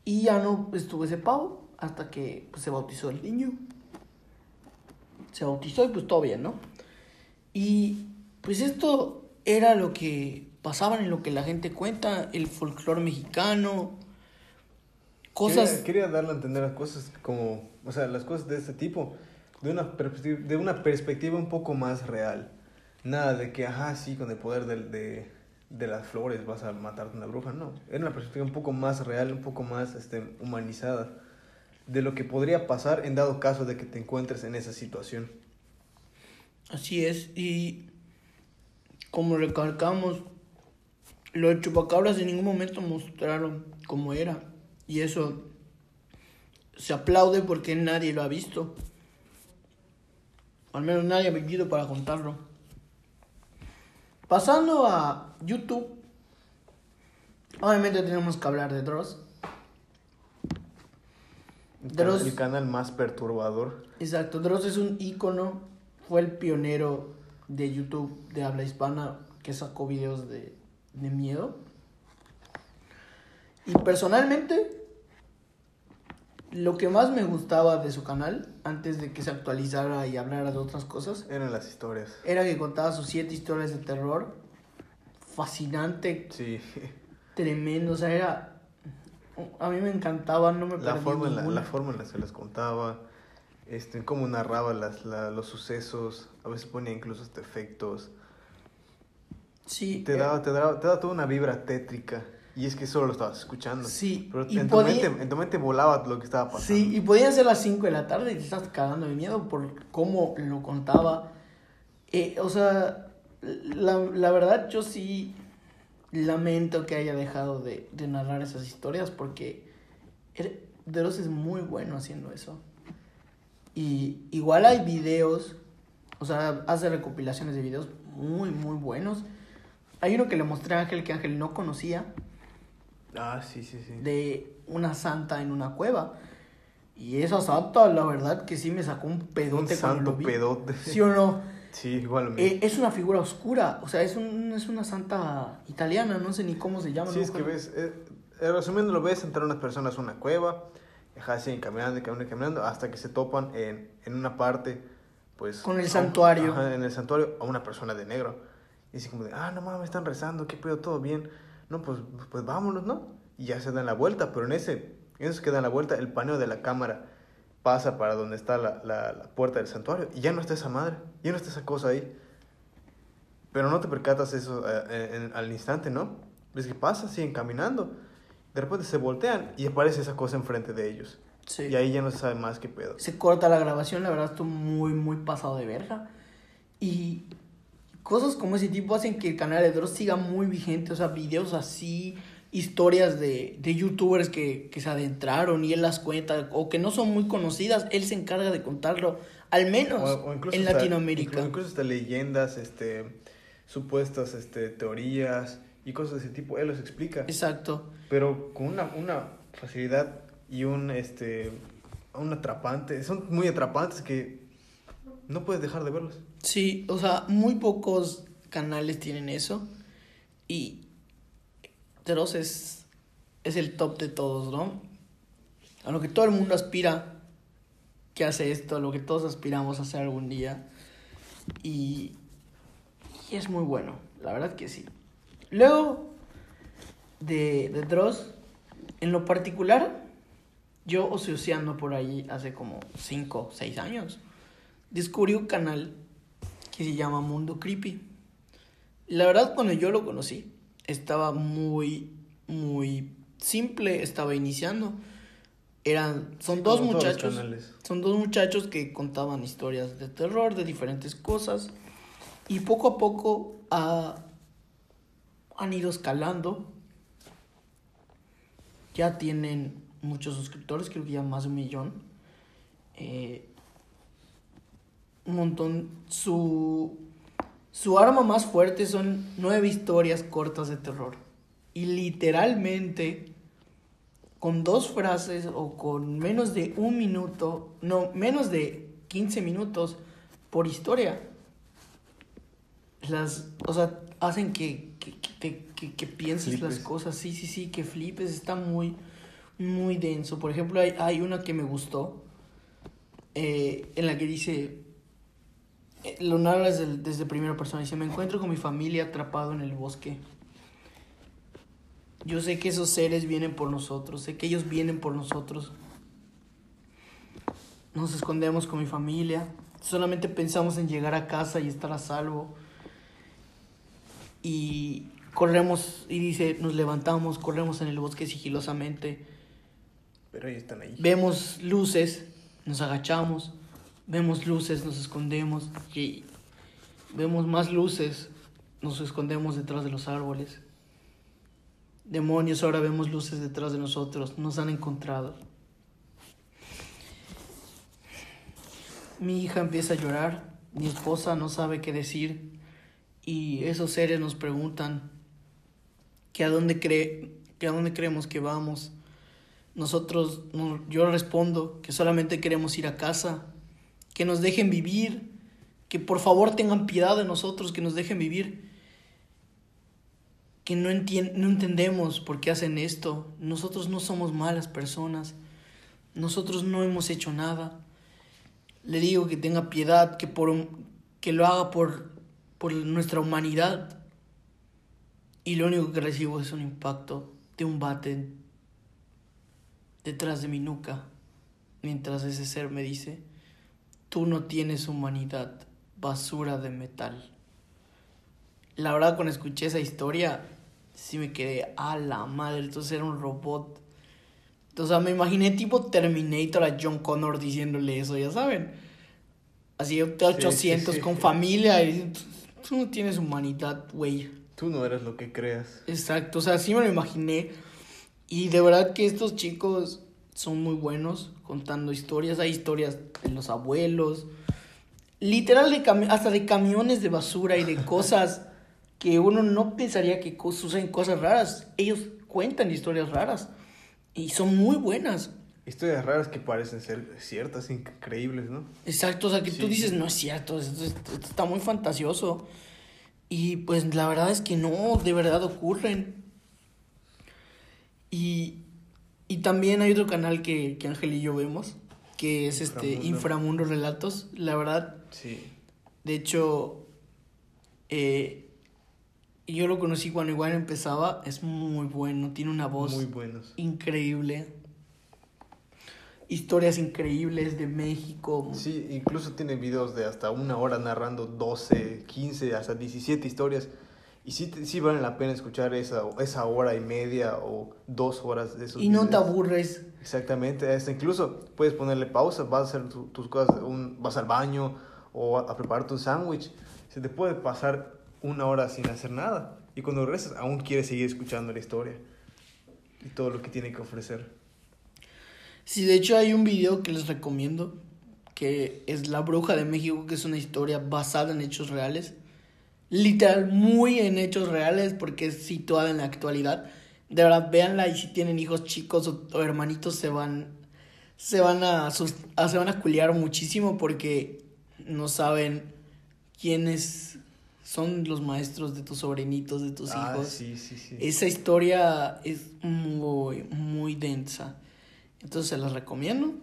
Y ya no estuvo ese pavo hasta que pues, se bautizó el niño. Se bautizó y pues todo bien, ¿no? Y pues esto era lo que pasaba en lo que la gente cuenta, el folclore mexicano, cosas... Quería, quería darle a entender las cosas como, o sea, las cosas de este tipo, de una, de una perspectiva un poco más real. Nada de que, ajá, sí, con el poder del- de, de las flores vas a matar a una bruja, no. Era una perspectiva un poco más real, un poco más este, humanizada de lo que podría pasar en dado caso de que te encuentres en esa situación. Así es, y como recalcamos, los chupacabras en ningún momento mostraron cómo era. Y eso se aplaude porque nadie lo ha visto. Al menos nadie ha vivido para contarlo. Pasando a YouTube. Obviamente tenemos que hablar de Dross. Dross- el canal más perturbador. Exacto, Dross es un ícono. Fue el pionero de YouTube de habla hispana que sacó videos de, de miedo. Y personalmente, lo que más me gustaba de su canal, antes de que se actualizara y hablara de otras cosas, Eran las historias. era que contaba sus siete historias de terror. Fascinante, Sí. tremendo, o sea, era... A mí me encantaba, no me La forma, en la, la forma en la que se las contaba. Este, cómo narraba las, la- los sucesos. A veces ponía incluso hasta efectos. Sí, Te eh, daba, te, daba, te daba toda una vibra tétrica. Y es que solo lo estabas escuchando. Sí, Pero y en, tu mente, en tu mente volaba lo que estaba pasando. Sí, y podían ser las 5 de la tarde y te estás cagando de miedo por cómo lo contaba. Eh, o sea, la, la verdad yo sí lamento que haya dejado de, de narrar esas historias porque er- Deros es muy bueno haciendo eso. Y igual hay videos, o sea, hace recopilaciones de videos muy, muy buenos. Hay uno que le mostré a Ángel que Ángel no conocía, Ah, sí, sí, sí. de una santa en una cueva. Y esa santa, la verdad que sí me sacó un pedote Un cuando santo lo vi. pedote. ¿Sí o no? Sí, igual. Eh, es una figura oscura, o sea, es, un, es una santa italiana, no sé ni cómo se llama. Sí, no es que ves, eh, eh, resumiendo, lo ves entrar unas personas a una cueva, siguen caminando, caminando, caminando, hasta que se topan en, en una parte, pues... Con el un- santuario. ajá, en el santuario a una persona de negro. Y así como de, ah, no mames, están rezando, qué pedo, todo bien. No, pues, pues vámonos, ¿no? Y ya se dan la vuelta, pero en ese, en eso que dan la vuelta, el paneo de la cámara pasa para donde está la, la, la puerta del santuario, y ya no está esa madre, ya no está esa cosa ahí. Pero no te percatas eso eh, en- en- al instante, ¿no? Ves que pasa, siguen caminando. De repente se voltean y aparece esa cosa enfrente de ellos. Sí. Y ahí ya no se sabe más qué pedo. Se corta la grabación, la verdad estuvo muy, muy pasado de verga. Y cosas como ese tipo hacen que el canal de Dross siga muy vigente, o sea, videos así, historias de, de youtubers que, que se adentraron y él las cuenta, o que no son muy conocidas, él se encarga de contarlo, al menos O- o incluso en hasta- Latinoamérica. Incluso, incluso hasta leyendas, este, supuestas este, teorías y cosas de ese tipo. Él los explica. Exacto. Pero con una, una facilidad y un, este, un atrapante. Son muy atrapantes que no puedes dejar de verlos. Sí, o sea, muy pocos canales tienen eso. Y Dross es, es el top de todos, ¿no? A lo que todo el mundo aspira que hace esto, a lo que todos aspiramos a hacer algún día. Y, y es muy bueno, la verdad que sí. Luego de, de Dross, en lo particular, yo ocioseando por ahí hace como 5 o 6 años, descubrí un canal que se llama Mundo Creepy. La verdad, cuando yo lo conocí, estaba muy, muy simple, estaba iniciando. Eran, son Sí, dos muchachos. Son dos muchachos que contaban historias de terror, de diferentes cosas. Y poco a poco ah, han ido escalando. Ya tienen muchos suscriptores, creo que ya más de un millón. Eh, un montón. Su, su arma más fuerte son nueve historias cortas de terror. Y literalmente, con dos frases o con menos de un minuto, no, menos de 15 minutos por historia, las, o sea, hacen que, que, que, que- que pienses las cosas. Sí, sí, sí, que flipes. Está muy, muy denso. Por ejemplo, hay, hay una que me gustó, eh, en la que dice, lo narra desde, desde primera persona. Dice, me encuentro con mi familia atrapado en el bosque. Yo sé que esos seres vienen por nosotros, sé que ellos vienen por nosotros. Nos escondemos con mi familia, solamente pensamos en llegar a casa y estar a salvo. Y corremos, y dice, nos levantamos, corremos en el bosque sigilosamente. Pero ahí están ahí. Vemos luces, nos agachamos, vemos luces, nos escondemos y vemos más luces, nos escondemos detrás de los árboles. Demonios, ahora vemos luces detrás de nosotros, nos han encontrado. Mi hija empieza a llorar, mi esposa no sabe qué decir y esos seres nos preguntan que a dónde cree que a dónde creemos que vamos. Nosotros no- yo respondo que solamente queremos ir a casa, que nos dejen vivir, que por favor tengan piedad de nosotros, que nos dejen vivir. Que no, entendemos por qué hacen esto. Nosotros no somos malas personas. Nosotros no hemos hecho nada. Le digo que tenga piedad, que, por, que lo haga por, por nuestra humanidad. Y lo único que recibo es un impacto de un bate detrás de mi nuca. Mientras ese ser me dice, tú no tienes humanidad, basura de metal. La verdad cuando escuché esa historia, sí me quedé, a la madre, entonces era un robot. Sea, me imaginé tipo Terminator a John Connor diciéndole eso, ya saben. Así, 800 sí. con familia y tú no tienes humanidad, güey. Tú no eres lo que creas. Exacto, o sea, sí me lo imaginé. Y de verdad que estos chicos son muy buenos contando historias. Hay historias de los abuelos. Literal, de hasta de camiones de basura y de cosas que uno no pensaría que co- suceden cosas raras. Ellos cuentan historias raras y son muy buenas. Historias raras que parecen ser ciertas, increíbles, ¿no? Exacto, o sea, que tú dices, no es cierto, esto, esto- esto está muy fantasioso. Y pues la verdad es que no, de verdad ocurren. Y, y también hay otro canal que, que Ángel y yo vemos, que es este Inframundo. Inframundo Relatos. La verdad, Sí. de hecho, eh, yo lo conocí cuando igual empezaba, es muy bueno, tiene una voz Muy buenos. increíble. Historias increíbles de México. Sí, incluso tiene videos de hasta una hora narrando 12, 15, hasta 17 historias. Y sí, te- sí vale la pena escuchar esa, esa hora y media o dos horas de esos Y no te videos. aburres. Exactamente, hasta incluso puedes ponerle pausa, vas a hacer tu- tus cosas, un, vas al baño o a, a prepararte un sándwich. Se te puede pasar una hora sin hacer nada. Y cuando regresas, aún quieres seguir escuchando la historia y todo lo que tiene que ofrecer. Sí, de hecho hay un video que les recomiendo, que es La Bruja de México, que es una historia basada en hechos reales. Literal, muy en hechos reales, porque es situada en la actualidad. De verdad, véanla y si tienen hijos chicos o, o hermanitos se van, se van a, se van a culiar muchísimo porque no saben quiénes son los maestros de tus sobrinitos, de tus Ah, hijos. sí, sí, sí. Esa historia es muy, muy densa. Entonces se las recomiendo.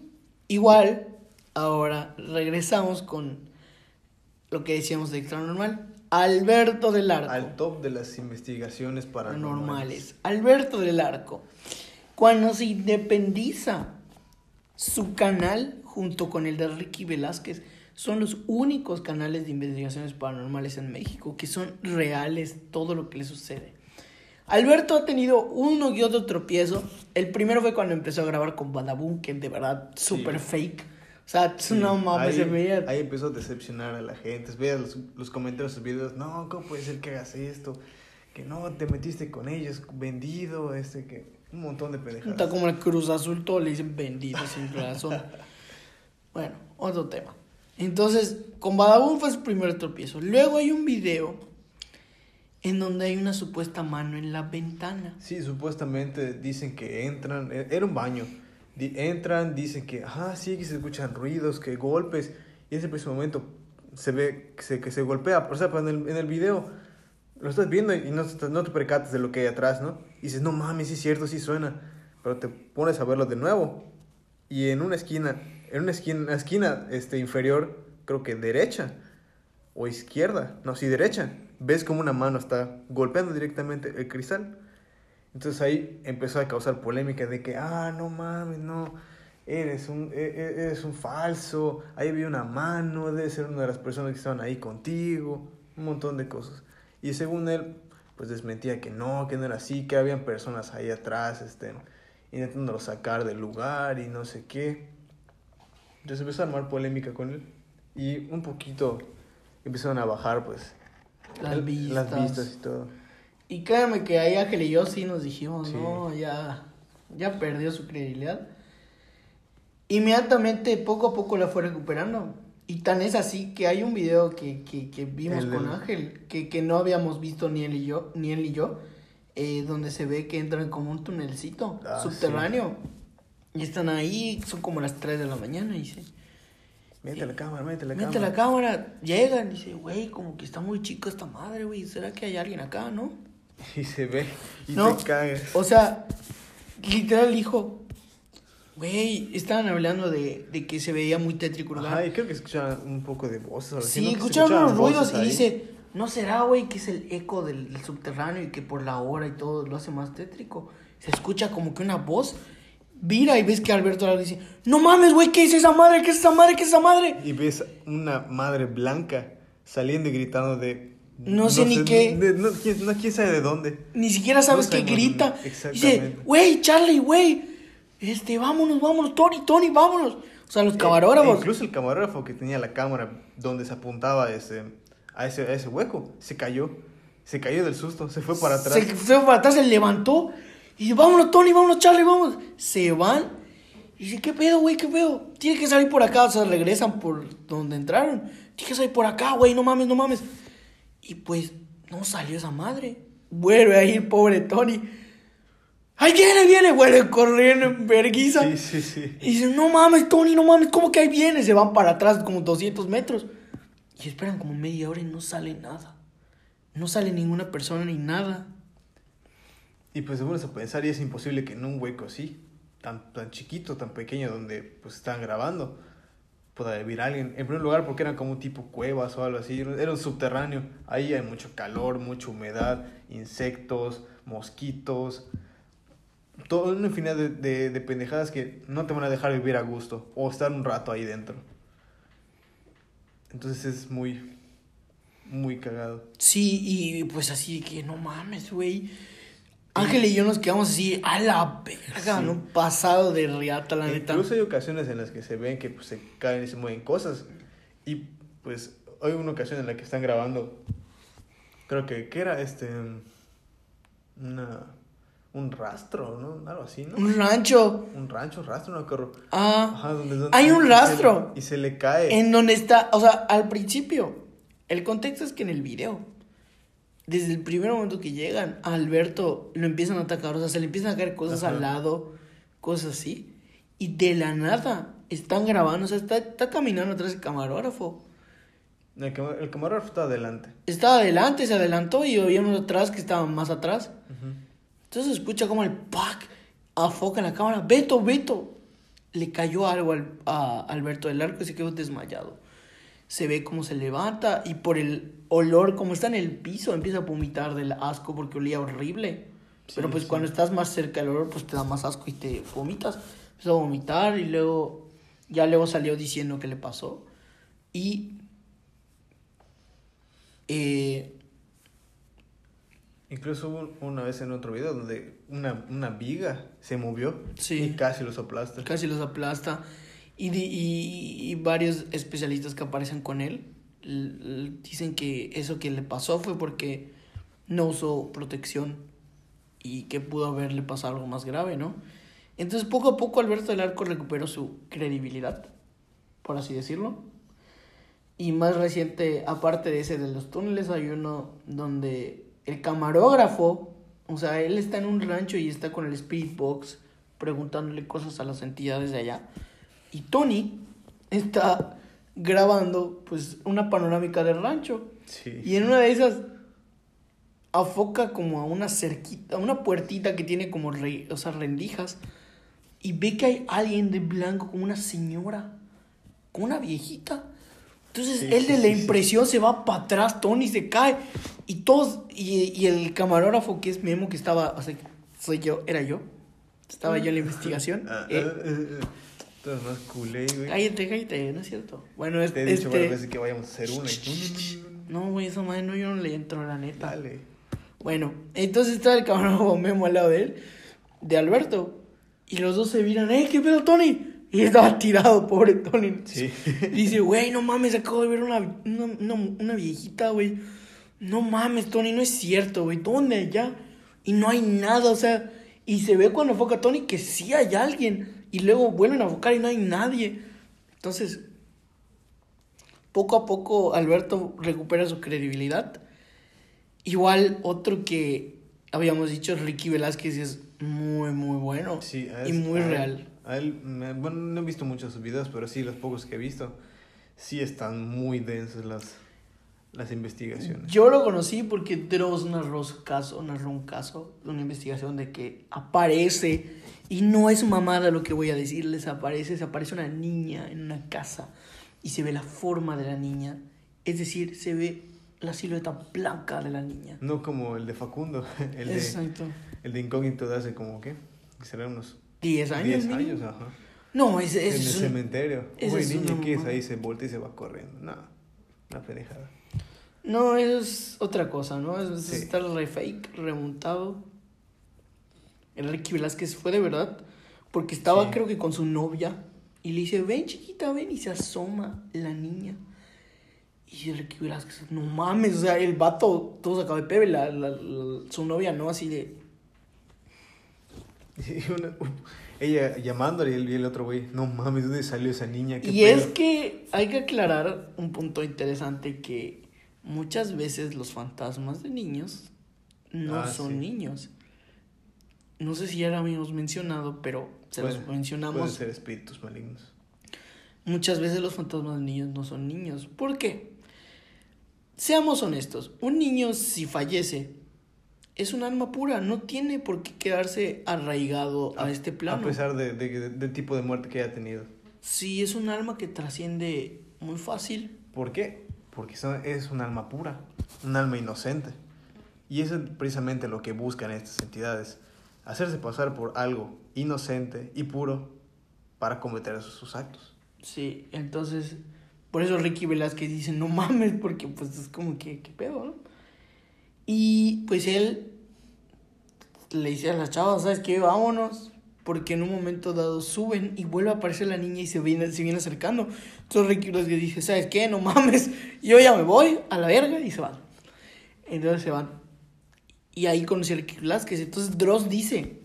Igual, ahora regresamos con lo que decíamos de extra normal. Alberto del Arco. Al top de las investigaciones paranormales. Paranormales. Alberto del Arco. Cuando se independiza su canal junto con el de Ricky Velázquez, son los únicos canales de investigaciones paranormales en México que son reales todo lo que le sucede. Alberto ha tenido uno y otro tropiezo. El primero fue cuando empezó a grabar con Badabun, que de verdad súper fake. O sea, Sí, no mames, ahí, veía. ahí empezó a decepcionar a la gente. Veas los, los comentarios de sus videos. No, ¿cómo puede ser que hagas esto? Que no, te metiste con ellos, vendido, este, que... Un montón de pendejadas. Está como el Cruz Azul, todo le dicen bendito sin razón. bueno, otro tema. Entonces, con Badabun fue su primer tropiezo. Luego hay un video en donde hay una supuesta mano en la ventana. Sí, supuestamente dicen que entran, e- era un baño. Entran, dicen que, ah, sí, que se escuchan ruidos, que golpes. Y en ese preciso momento se ve que se, que se golpea. O sea, pues, en el, en el video lo estás viendo y no, no te percatas de lo que hay atrás, ¿no? Y dices, no mames, sí es cierto, sí suena. Pero te pones a verlo de nuevo. Y en una esquina, en una esquina, esquina este, inferior, creo que derecha o izquierda, no, sí derecha, ves como una mano está golpeando directamente el cristal. Entonces ahí empezó a causar polémica de que, ah, no mames, no, eres un, e- e- eres un falso, ahí vi una mano, debe ser una de las personas que estaban ahí contigo, un montón de cosas. Y según él, pues desmentía que no, que no era así, que habían personas ahí atrás, este, intentándolo sacar del lugar y no sé qué. Entonces empezó a armar polémica con él y un poquito empezaron a bajar, pues, Las el- vistas. las vistas y todo. Y créanme que ahí Ángel y yo sí nos dijimos, Sí. no, ya, ya perdió su credibilidad. Inmediatamente, poco a poco la fue recuperando. Y tan es así que hay un video que, que, que vimos El con Ángel, que, que no habíamos visto ni él y yo, ni él y yo, eh, donde se ve que entran como un tunelcito Ah, subterráneo. Y están ahí, son como las 3 de la mañana, y dice, Mete la cámara, mete la mete cámara. la cámara, llegan, y dice, güey, como que está muy chico esta madre, güey, ¿será que hay alguien acá, no? Y se ve. Y No. te cagas. O sea, literal dijo, güey, estaban hablando de, de que se veía muy tétrico, ¿verdad? Ajá, y creo que escuchaban un poco de voces. Sí, escucharon unos escuchaban ruidos y dice, ¿no será, güey, que es el eco del, del subterráneo y que por la hora y todo lo hace más tétrico? Se escucha como que una voz, vira y ves que Alberto le dice, no mames, güey, ¿qué es esa madre? ¿Qué es esa madre? ¿Qué es esa madre? Y ves una madre blanca saliendo y gritando de. No sé ni qué. de- no, quién, no, quién sabe de dónde. Ni siquiera sabes No qué grita. dónde, Dice, exactamente. güey, Charlie, güey, este, vámonos, vámonos, Tony, Tony, vámonos. O sea, los E camarógrafos. incluso el camarógrafo que tenía la cámara donde se apuntaba ese, a, ese, a ese hueco se cayó. Se cayó del susto, se fue para atrás. Se fue para atrás, se levantó. Y dice, vámonos, Tony, vámonos, Charlie, vamos. Se van. Y dice, ¿qué pedo, güey? ¿Qué pedo? Tiene que salir por acá. O sea, regresan por donde entraron. Tiene que salir por acá, güey. No mames, no mames. Y pues, no salió esa madre. Vuelve ahí el pobre Tony. ¡Ahí viene, viene! Vuelve corriendo en verguiza. Sí, sí, sí. Y dicen, no mames, Tony, no mames, ¿cómo que ahí viene? Se van para atrás como 200 metros. Y esperan como media hora y no sale nada. No sale ninguna persona ni nada. Y pues se pones a pensar y es imposible que en un hueco así, tan, tan chiquito, tan pequeño, donde pues estaban grabando, pueda vivir alguien. En primer lugar porque eran como un tipo cuevas o algo así, era un subterráneo. Ahí hay mucho calor, mucha humedad, insectos, mosquitos, todo una infinidad de, de, de pendejadas que no te van a dejar vivir a gusto o estar un rato ahí dentro. Entonces es muy, muy cagado. Sí, y pues así que no mames, güey. Ángel y yo nos quedamos así, a la verga, Sí. ¿no? Pasado de riata, la neta. Incluso hay ocasiones en las que se ven que pues, se caen y se mueven cosas. Y pues hay una ocasión en la que están grabando. Creo que, ¿qué era este? Una, un rastro, ¿no? Algo así, ¿no? Un rancho. Un rancho, rastro, no acuerdo. Ah, Ajá, donde, donde- hay un y se- rastro. Y se le cae. en donde está, o sea, al principio. El contexto es que en el video, desde el primer momento que llegan, a Alberto lo empiezan a atacar, o sea, se le empiezan a caer cosas Ajá. al lado, cosas así. Y de la nada están grabando, o sea, está, está caminando atrás del camarógrafo. El, cama- el camarógrafo está adelante. Estaba adelante, se adelantó y unos atrás que estaban más atrás. Entonces se escucha como el pack afoca en la cámara. Beto, Beto. Le cayó algo al, a Alberto del Arco y se quedó desmayado. Se ve cómo se levanta y por el olor, como está en el piso, empieza a vomitar del asco porque olía horrible. Sí, Pero pues sí. cuando estás más cerca del olor, pues te da más asco y te vomitas. Empieza a vomitar y luego, ya luego salió diciendo qué le pasó. Y eh, Incluso hubo una vez en otro video donde una, una viga se movió Sí. y casi los aplasta. casi los aplasta. Y, y, varios especialistas que aparecen con él dicen que eso que le pasó fue porque no usó protección y que pudo haberle pasado algo más grave, ¿no? Entonces poco a poco Alberto del Arco recuperó su credibilidad, por así decirlo. Y más reciente, aparte de ese de los túneles, hay uno donde el camarógrafo, o sea, él está en un rancho y está con el Spirit Box preguntándole cosas a las entidades de allá. Y Tony está grabando pues una panorámica del rancho. Sí. Y en una de esas afoca como a una cerquita, a una puertita que tiene como re- o sea, rendijas. Y ve que hay alguien de blanco, como una señora, como una viejita. Entonces Sí, él de la sí, impresión se va para atrás, Tony se cae. Y todos, y, y el camarógrafo que es Memo, que estaba, o sea, soy yo, era yo. Estaba yo en la investigación. Ah, Eh, Tú eres más culé, güey. cállate, cállate, no es cierto. Bueno, es, Te he dicho varias este... veces que vayamos a hacer una. no, no, no, no, No, güey, esa madre no, yo no le entro, la no. neta. Dale. Bueno, entonces estaba el camarógrafo Memo al lado de él, de Alberto. Y los dos se miran, ¡eh, qué pedo, Tony! Y estaba tirado, pobre Tony. Sí. Dice, güey, no mames, acabo de ver una, una, una, una viejita, güey. No mames, Tony, no es cierto, güey. ¿Dónde allá? Y no hay nada, o sea. Y se ve cuando enfoca a Tony que sí hay alguien. Y luego vuelven a enfocar y no hay nadie. Entonces, poco a poco Alberto recupera su credibilidad. Igual otro que habíamos dicho, Ricky Velázquez, es muy, muy bueno Sí, a y es- muy a él- real. a él, bueno, no he visto muchos sus videos, pero sí, los pocos que he visto, sí están muy densas las, las investigaciones. Yo lo conocí porque Dross narró su caso, narró un caso, una investigación de que aparece, y no es mamada lo que voy a decirles, aparece, se aparece una niña en una casa y se ve la forma de la niña, es decir, se ve la silueta blanca de la niña. No como el de Facundo, el de, Exacto. el de Incógnito de hace como, ¿qué? Serán unos 10 años. 10 mínimo. años, ajá. No, ese, ese en el es cementerio. Uy, es niña, una ¿qué es? Ahí se voltea y se va corriendo. No, una pendejada. No, eso es otra cosa, ¿no? Es, es Sí. estar re fake, remontado. El Ricky Velázquez fue de verdad, porque estaba Sí. creo que con su novia y le dice, ven chiquita, ven, y se asoma la niña. Y el Ricky Velázquez, no mames, o sea, el vato todo sacado de pebe, la, la- la- su novia no, así de... Una- ella llamándole y el, y el otro güey, no mames, ¿dónde salió esa niña? ¿Qué Y pedo?" es que hay que aclarar un punto interesante que muchas veces los fantasmas de niños no Ah, son sí. niños. No sé si ya lo habíamos mencionado, pero se los mencionamos. Pueden ser espíritus malignos. Muchas veces los fantasmas de niños no son niños. ¿Por qué? Seamos honestos, un niño si fallece es un alma pura, no tiene por qué quedarse arraigado a, este plano. A pesar de, de- de- del tipo de muerte que haya tenido. Sí, es un alma que trasciende muy fácil. ¿Por qué? Porque es un alma pura, un alma inocente. Y eso es precisamente lo que buscan estas entidades. Hacerse pasar por algo inocente y puro para cometer sus, sus actos. Sí, entonces, por eso Ricky Velázquez dice, no mames, porque pues es como que, ¿qué pedo, no? Y pues él le dice a las chavas, ¿sabes qué? Vámonos. Porque en un momento dado suben y vuelve a aparecer la niña y se viene, se viene acercando. Entonces Ricky Velázquez dice, ¿sabes qué? No mames, yo ya me voy a la verga y se van. Entonces se van. Y ahí conocí a Ricky Velázquez. Entonces Dross dice,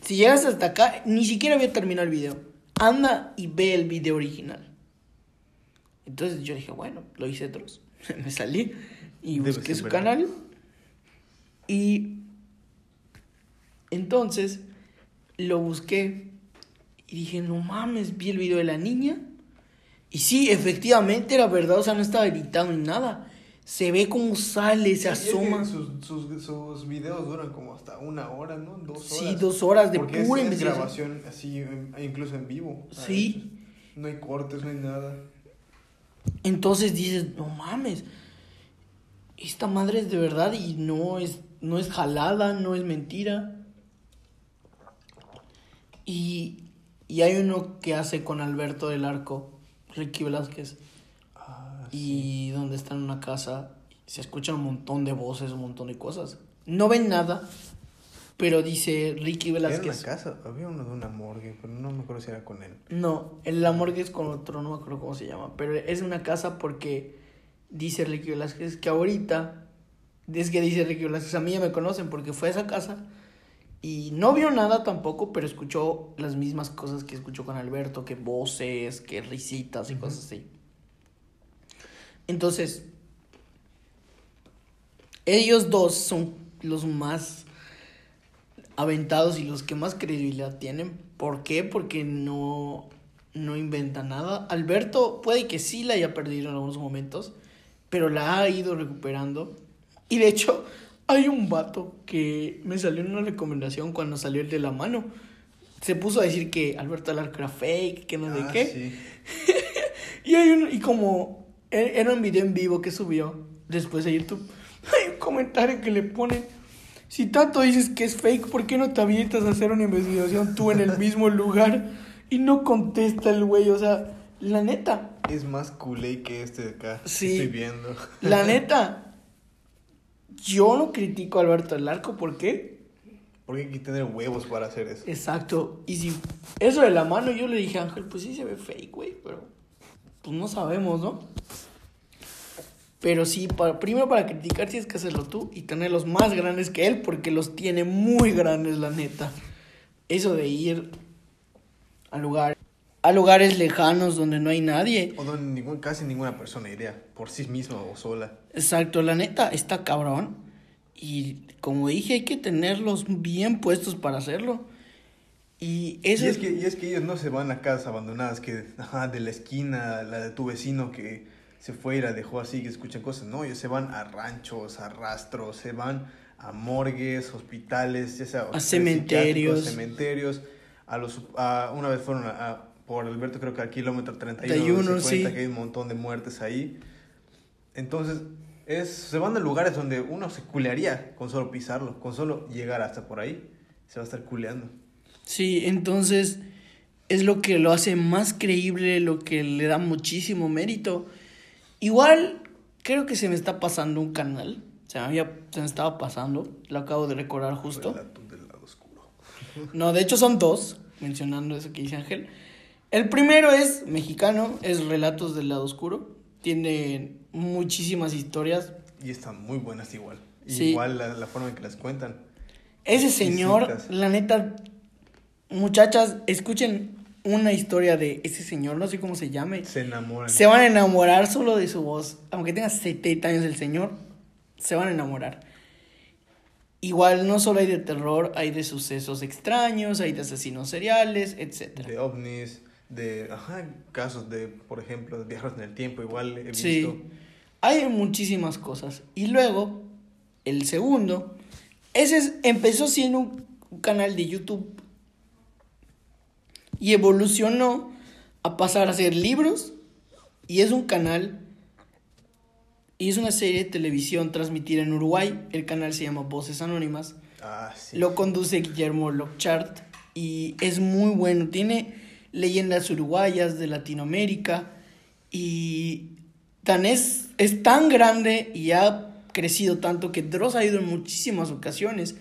si llegas hasta acá, ni siquiera había terminado el video. Anda y ve el video original. Entonces yo dije, bueno, lo hice Dross. Me salí y busqué su canal. Y entonces lo busqué y dije, no mames, vi el video de la niña. Y sí, efectivamente era verdad, o sea, no estaba editado ni nada. Se ve cómo sale, se es asoma. Sus, sus, sus videos duran como hasta una hora, ¿no? Dos horas. Sí, dos horas de Porque es- pura es, investigación. grabación así, incluso en vivo. Sí. No hay cortes, no hay nada. Entonces dices, no mames, esta madre es de verdad y no es, no es jalada, no es mentira. Y, y hay uno que hace con Alberto del Arco, Ricky Velázquez, Ah, y donde está en una casa, se escuchan un montón de voces, un montón de cosas. No ven nada, pero dice Ricky Era una Velázquez. casa, había uno de una morgue, pero no me acuerdo si era con él. No, el la morgue es con otro, no me acuerdo cómo se llama, pero es una casa porque dice Ricky Velázquez que ahorita, es que dice Ricky Velázquez, a mí ya me conocen porque fue a esa casa y no vio nada tampoco, pero escuchó las mismas cosas que escuchó con Alberto, que voces, que risitas y cosas así. Entonces, ellos dos son los más aventados y los que más credibilidad tienen. ¿Por qué? Porque no, no inventa nada. Alberto puede que sí la haya perdido en algunos momentos, pero la ha ido recuperando. Y de hecho, hay un vato que me salió en una recomendación cuando salió el de la mano. Se puso a decir que Alberto Alarco era fake, que no sé Ah, qué. sí. Y hay un, y como era un video en vivo que subió después a YouTube, hay un comentario que le pone, si tanto dices que es fake, ¿por qué no te avientas a hacer una investigación tú en el mismo lugar? Y no contesta el güey, o sea, la neta, Es más culé que este de acá. Sí. Estoy viendo. la neta, yo no critico a Alberto del Arco, ¿por qué? Porque hay que tener huevos para hacer eso. Exacto, y si eso de la mano yo le dije a Ángel, pues sí se ve fake, güey, pero pues no sabemos, ¿no? Pero sí, para, primero para criticar tienes que hacerlo tú y tenerlos más grandes que él porque los tiene muy grandes, la neta. Eso de ir al lugar a lugares lejanos donde no hay nadie. O donde ningún, casi ninguna persona iría por sí misma o sola. Exacto, la neta está cabrón. Y como dije, hay que tenerlos bien puestos para hacerlo. Y eso Y es, que, y es que ellos no se van a casas abandonadas que, ajá, de la esquina, la de tu vecino que se fue y la dejó así, que escuchan cosas. No, ellos se van a ranchos, a rastros, se van a morgues, hospitales, ya sea A cementerios. cementerios. A los, a, una vez fueron a, a- por Alberto, creo que al kilómetro 31, 31, se cuenta sí. que hay un montón de muertes ahí. Entonces, es, se van a lugares donde uno se culearía con solo pisarlo, con solo llegar hasta por ahí, se va a estar culeando. Sí, entonces es lo que lo hace más creíble, lo que le da muchísimo mérito. Igual creo que se me está pasando un canal. Se me, había, se me estaba pasando, lo acabo de recordar justo. Del lado oscuro. No, de hecho son dos, mencionando eso que dice Ángel. El primero es mexicano, es Relatos del lado oscuro. Tiene muchísimas historias. Y están muy buenas igual. Sí. Igual la, la forma en que las cuentan. Ese señor, la neta, muchachas, escuchen una historia de ese señor, no sé cómo se llame. Se enamoran. Se van a enamorar solo de su voz. Aunque tenga 70 años el señor, se van a enamorar. Igual no solo hay de terror, hay de sucesos extraños, hay de asesinos seriales, etc. De ovnis, de ajá, casos de, por ejemplo, de viajes en el tiempo. Igual he visto. Sí, hay muchísimas cosas. Y luego, el segundo, ese es- empezó siendo un, un canal de YouTube y evolucionó a pasar a ser libros y es un canal y es una serie de televisión transmitida en Uruguay. El canal se llama Voces Anónimas. Ah, sí. Lo conduce Guillermo Lochart y es muy bueno. Tiene leyendas uruguayas de Latinoamérica y tan es, es tan grande y ha crecido tanto que Dross ha ido en muchísimas ocasiones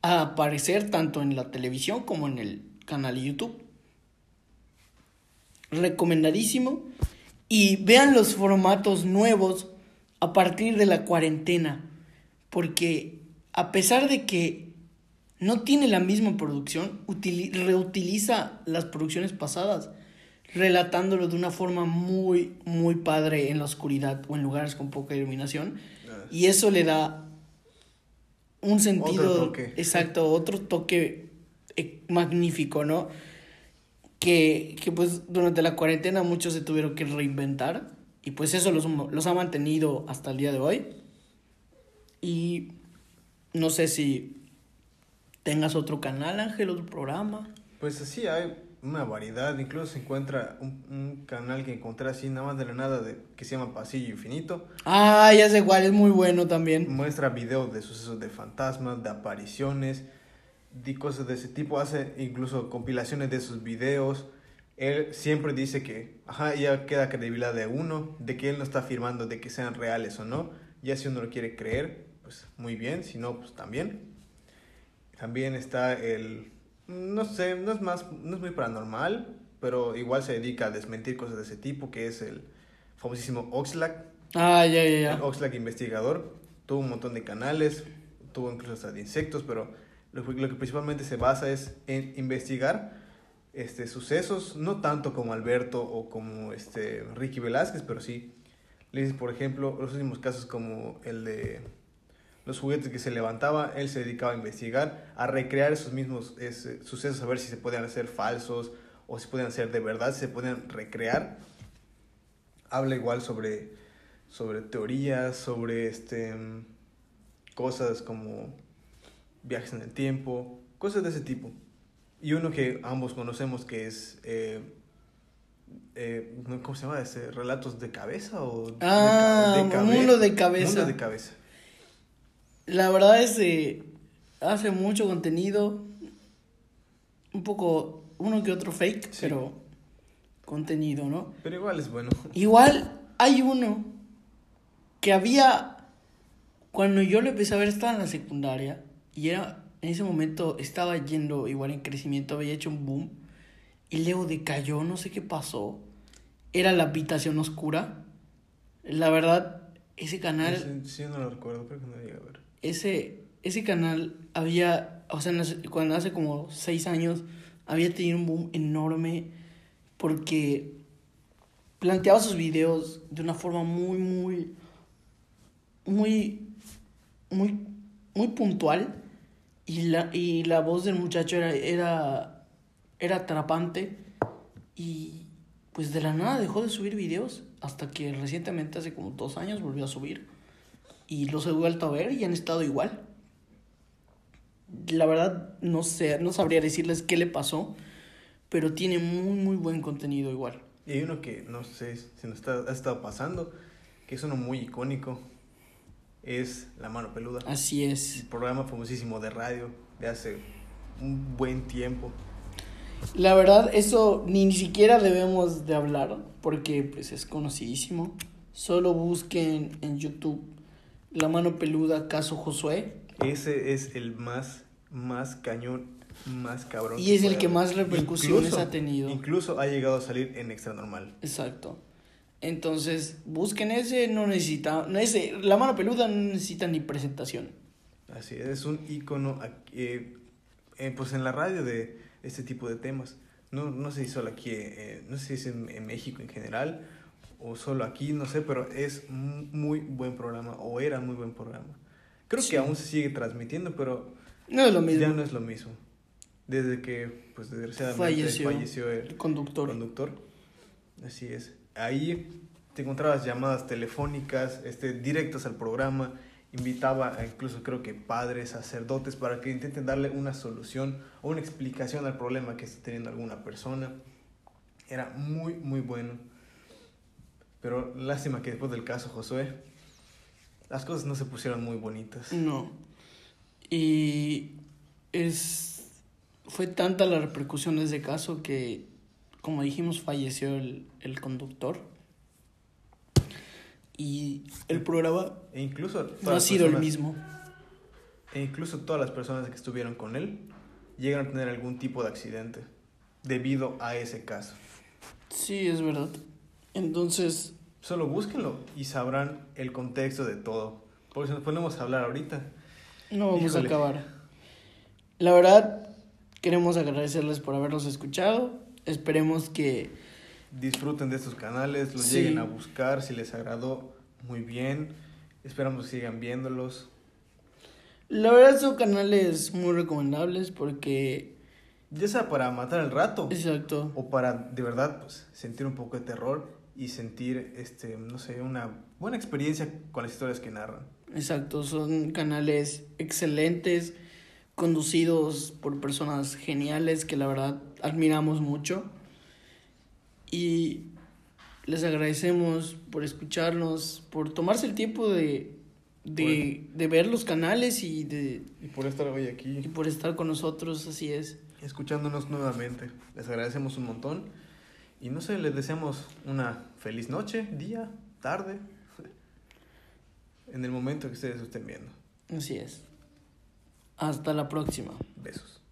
a aparecer tanto en la televisión como en el canal de YouTube. Recomendadísimo. Y vean los formatos nuevos a partir de la cuarentena. Porque a pesar de que no tiene la misma producción, utili- reutiliza las producciones pasadas, relatándolo de una forma muy, muy padre en la oscuridad o en lugares con poca iluminación. Y eso le da un sentido, Otro toque. exacto, otro toque eh, magnífico, ¿no? Que, que pues durante la cuarentena muchos se tuvieron que reinventar y pues eso los, los ha mantenido hasta el día de hoy. Y no sé si tengas otro canal, Ángel, otro programa. Pues así hay una variedad. Incluso se encuentra un, un canal que encontré así, nada más de la nada, de, que se llama Pasillo Infinito. Ah, ya sé cuál, es muy bueno también. Muestra videos de sucesos de fantasmas, de apariciones, de cosas de ese tipo. Hace incluso compilaciones de esos videos. Él siempre dice que, ajá, ya queda credibilidad de uno, de que él no está afirmando de que sean reales o no. Ya si uno lo quiere creer, pues muy bien, si no, pues también. También está el, no sé, no es más, no es muy paranormal, pero igual se dedica a desmentir cosas de ese tipo, que es el famosísimo Oxlack, Ah, ya, ya, el ya. Oxlack investigador tuvo un montón de canales, tuvo incluso hasta de insectos, pero lo, lo que principalmente se basa es en investigar este, sucesos, no tanto como Alberto o como este, Ricky Velázquez, pero sí. Le por ejemplo, los últimos casos como el de los juguetes que se levantaba, él se dedicaba a investigar, a recrear esos mismos ese, sucesos, a ver si se podían hacer falsos o si podían ser de verdad, si se podían recrear. Habla igual sobre, sobre teorías, sobre este, cosas como viajes en el tiempo, cosas de ese tipo. Y uno que ambos conocemos que es, eh, eh, ¿cómo se llama ese? ¿Relatos de cabeza o de Ah, ca- cabe- Mundo de Cabeza. Mundo de cabeza. La verdad es que hace mucho contenido, un poco, uno que otro fake, Sí. pero contenido, ¿no? Pero igual es bueno. Igual hay uno que había, cuando yo lo empecé a ver, estaba en la secundaria y era, en ese momento estaba yendo igual en crecimiento, había hecho un boom y luego decayó, no sé qué pasó. Era la habitación oscura. La verdad, ese canal... Sí, sí, no lo recuerdo, que no llegué a ver. ese, ese canal había, o sea, cuando hace como seis años, había tenido un boom enorme porque planteaba sus videos de una forma muy, muy, muy, muy, muy puntual y la, y la voz del muchacho era, era, era atrapante y pues de la nada dejó de subir videos hasta que recientemente, hace como dos años, volvió a subir y los he vuelto a ver y han estado igual. La verdad no sé, no sabría decirles qué le pasó, pero tiene muy, muy buen contenido igual. Y hay uno que no sé si nos está, ha estado pasando, que es uno muy icónico, es La Mano Peluda. Así es. El programa famosísimo de radio de hace un buen tiempo. La verdad, eso ni, ni siquiera debemos de hablar, porque pues es conocidísimo. Solo busquen en YouTube La Mano Peluda, caso Josué. Ese es el más, más cañón, más cabrón. Y es el que más repercusiones Incluso- ha tenido. Incluso ha llegado a salir en Extra Normal. Exacto. Entonces, busquen ese, no necesita, ese, La Mano Peluda no necesita ni presentación. Así es, es un aquí, eh, eh, pues en la radio de este tipo de temas. No, no sé si solo aquí, eh, no sé si es en, en México en general o solo aquí, no sé, pero es muy buen programa o era muy buen programa. Creo Sí. que aún se sigue transmitiendo, pero No es lo mismo. ya no es lo mismo. Desde que, pues desgraciadamente Falleció. falleció, el El conductor. conductor. Así es. Ahí te encontrabas llamadas telefónicas, este, directas al programa. Invitaba a incluso creo que padres, sacerdotes, para que intenten darle una solución o una explicación al problema que está teniendo alguna persona. Era muy, muy bueno. Pero lástima que después del caso Josué, las cosas no se pusieron muy bonitas. No. Y es fue tanta la repercusión de ese caso que, como dijimos, falleció el, el conductor. Y el programa E incluso no ha sido el personas- mismo. E incluso todas las personas que estuvieron con él llegan a tener algún tipo de accidente debido a ese caso. Sí, es verdad. Entonces, Solo búsquenlo y sabrán el contexto de todo. Porque si nos ponemos a hablar ahorita, no vamos Híjole. a acabar. La verdad, queremos agradecerles por habernos escuchado. Esperemos que disfruten de estos canales, los Sí. lleguen a buscar si les agradó muy bien. Esperamos que sigan viéndolos. La verdad son canales muy recomendables porque... Ya sea para matar el rato Exacto. o para de verdad pues, sentir un poco de terror y sentir este no sé una buena experiencia con las historias que narran. Exacto, son canales excelentes, conducidos por personas geniales que la verdad admiramos mucho. Y les agradecemos por escucharnos, por tomarse el tiempo de, de, de ver los canales y, de, Y por estar hoy y aquí por estar con nosotros, así es. escuchándonos nuevamente. Les agradecemos un montón. Y no sé, les deseamos una feliz noche, día, tarde, en el momento que ustedes estén viendo. Así es. Hasta la próxima. Besos.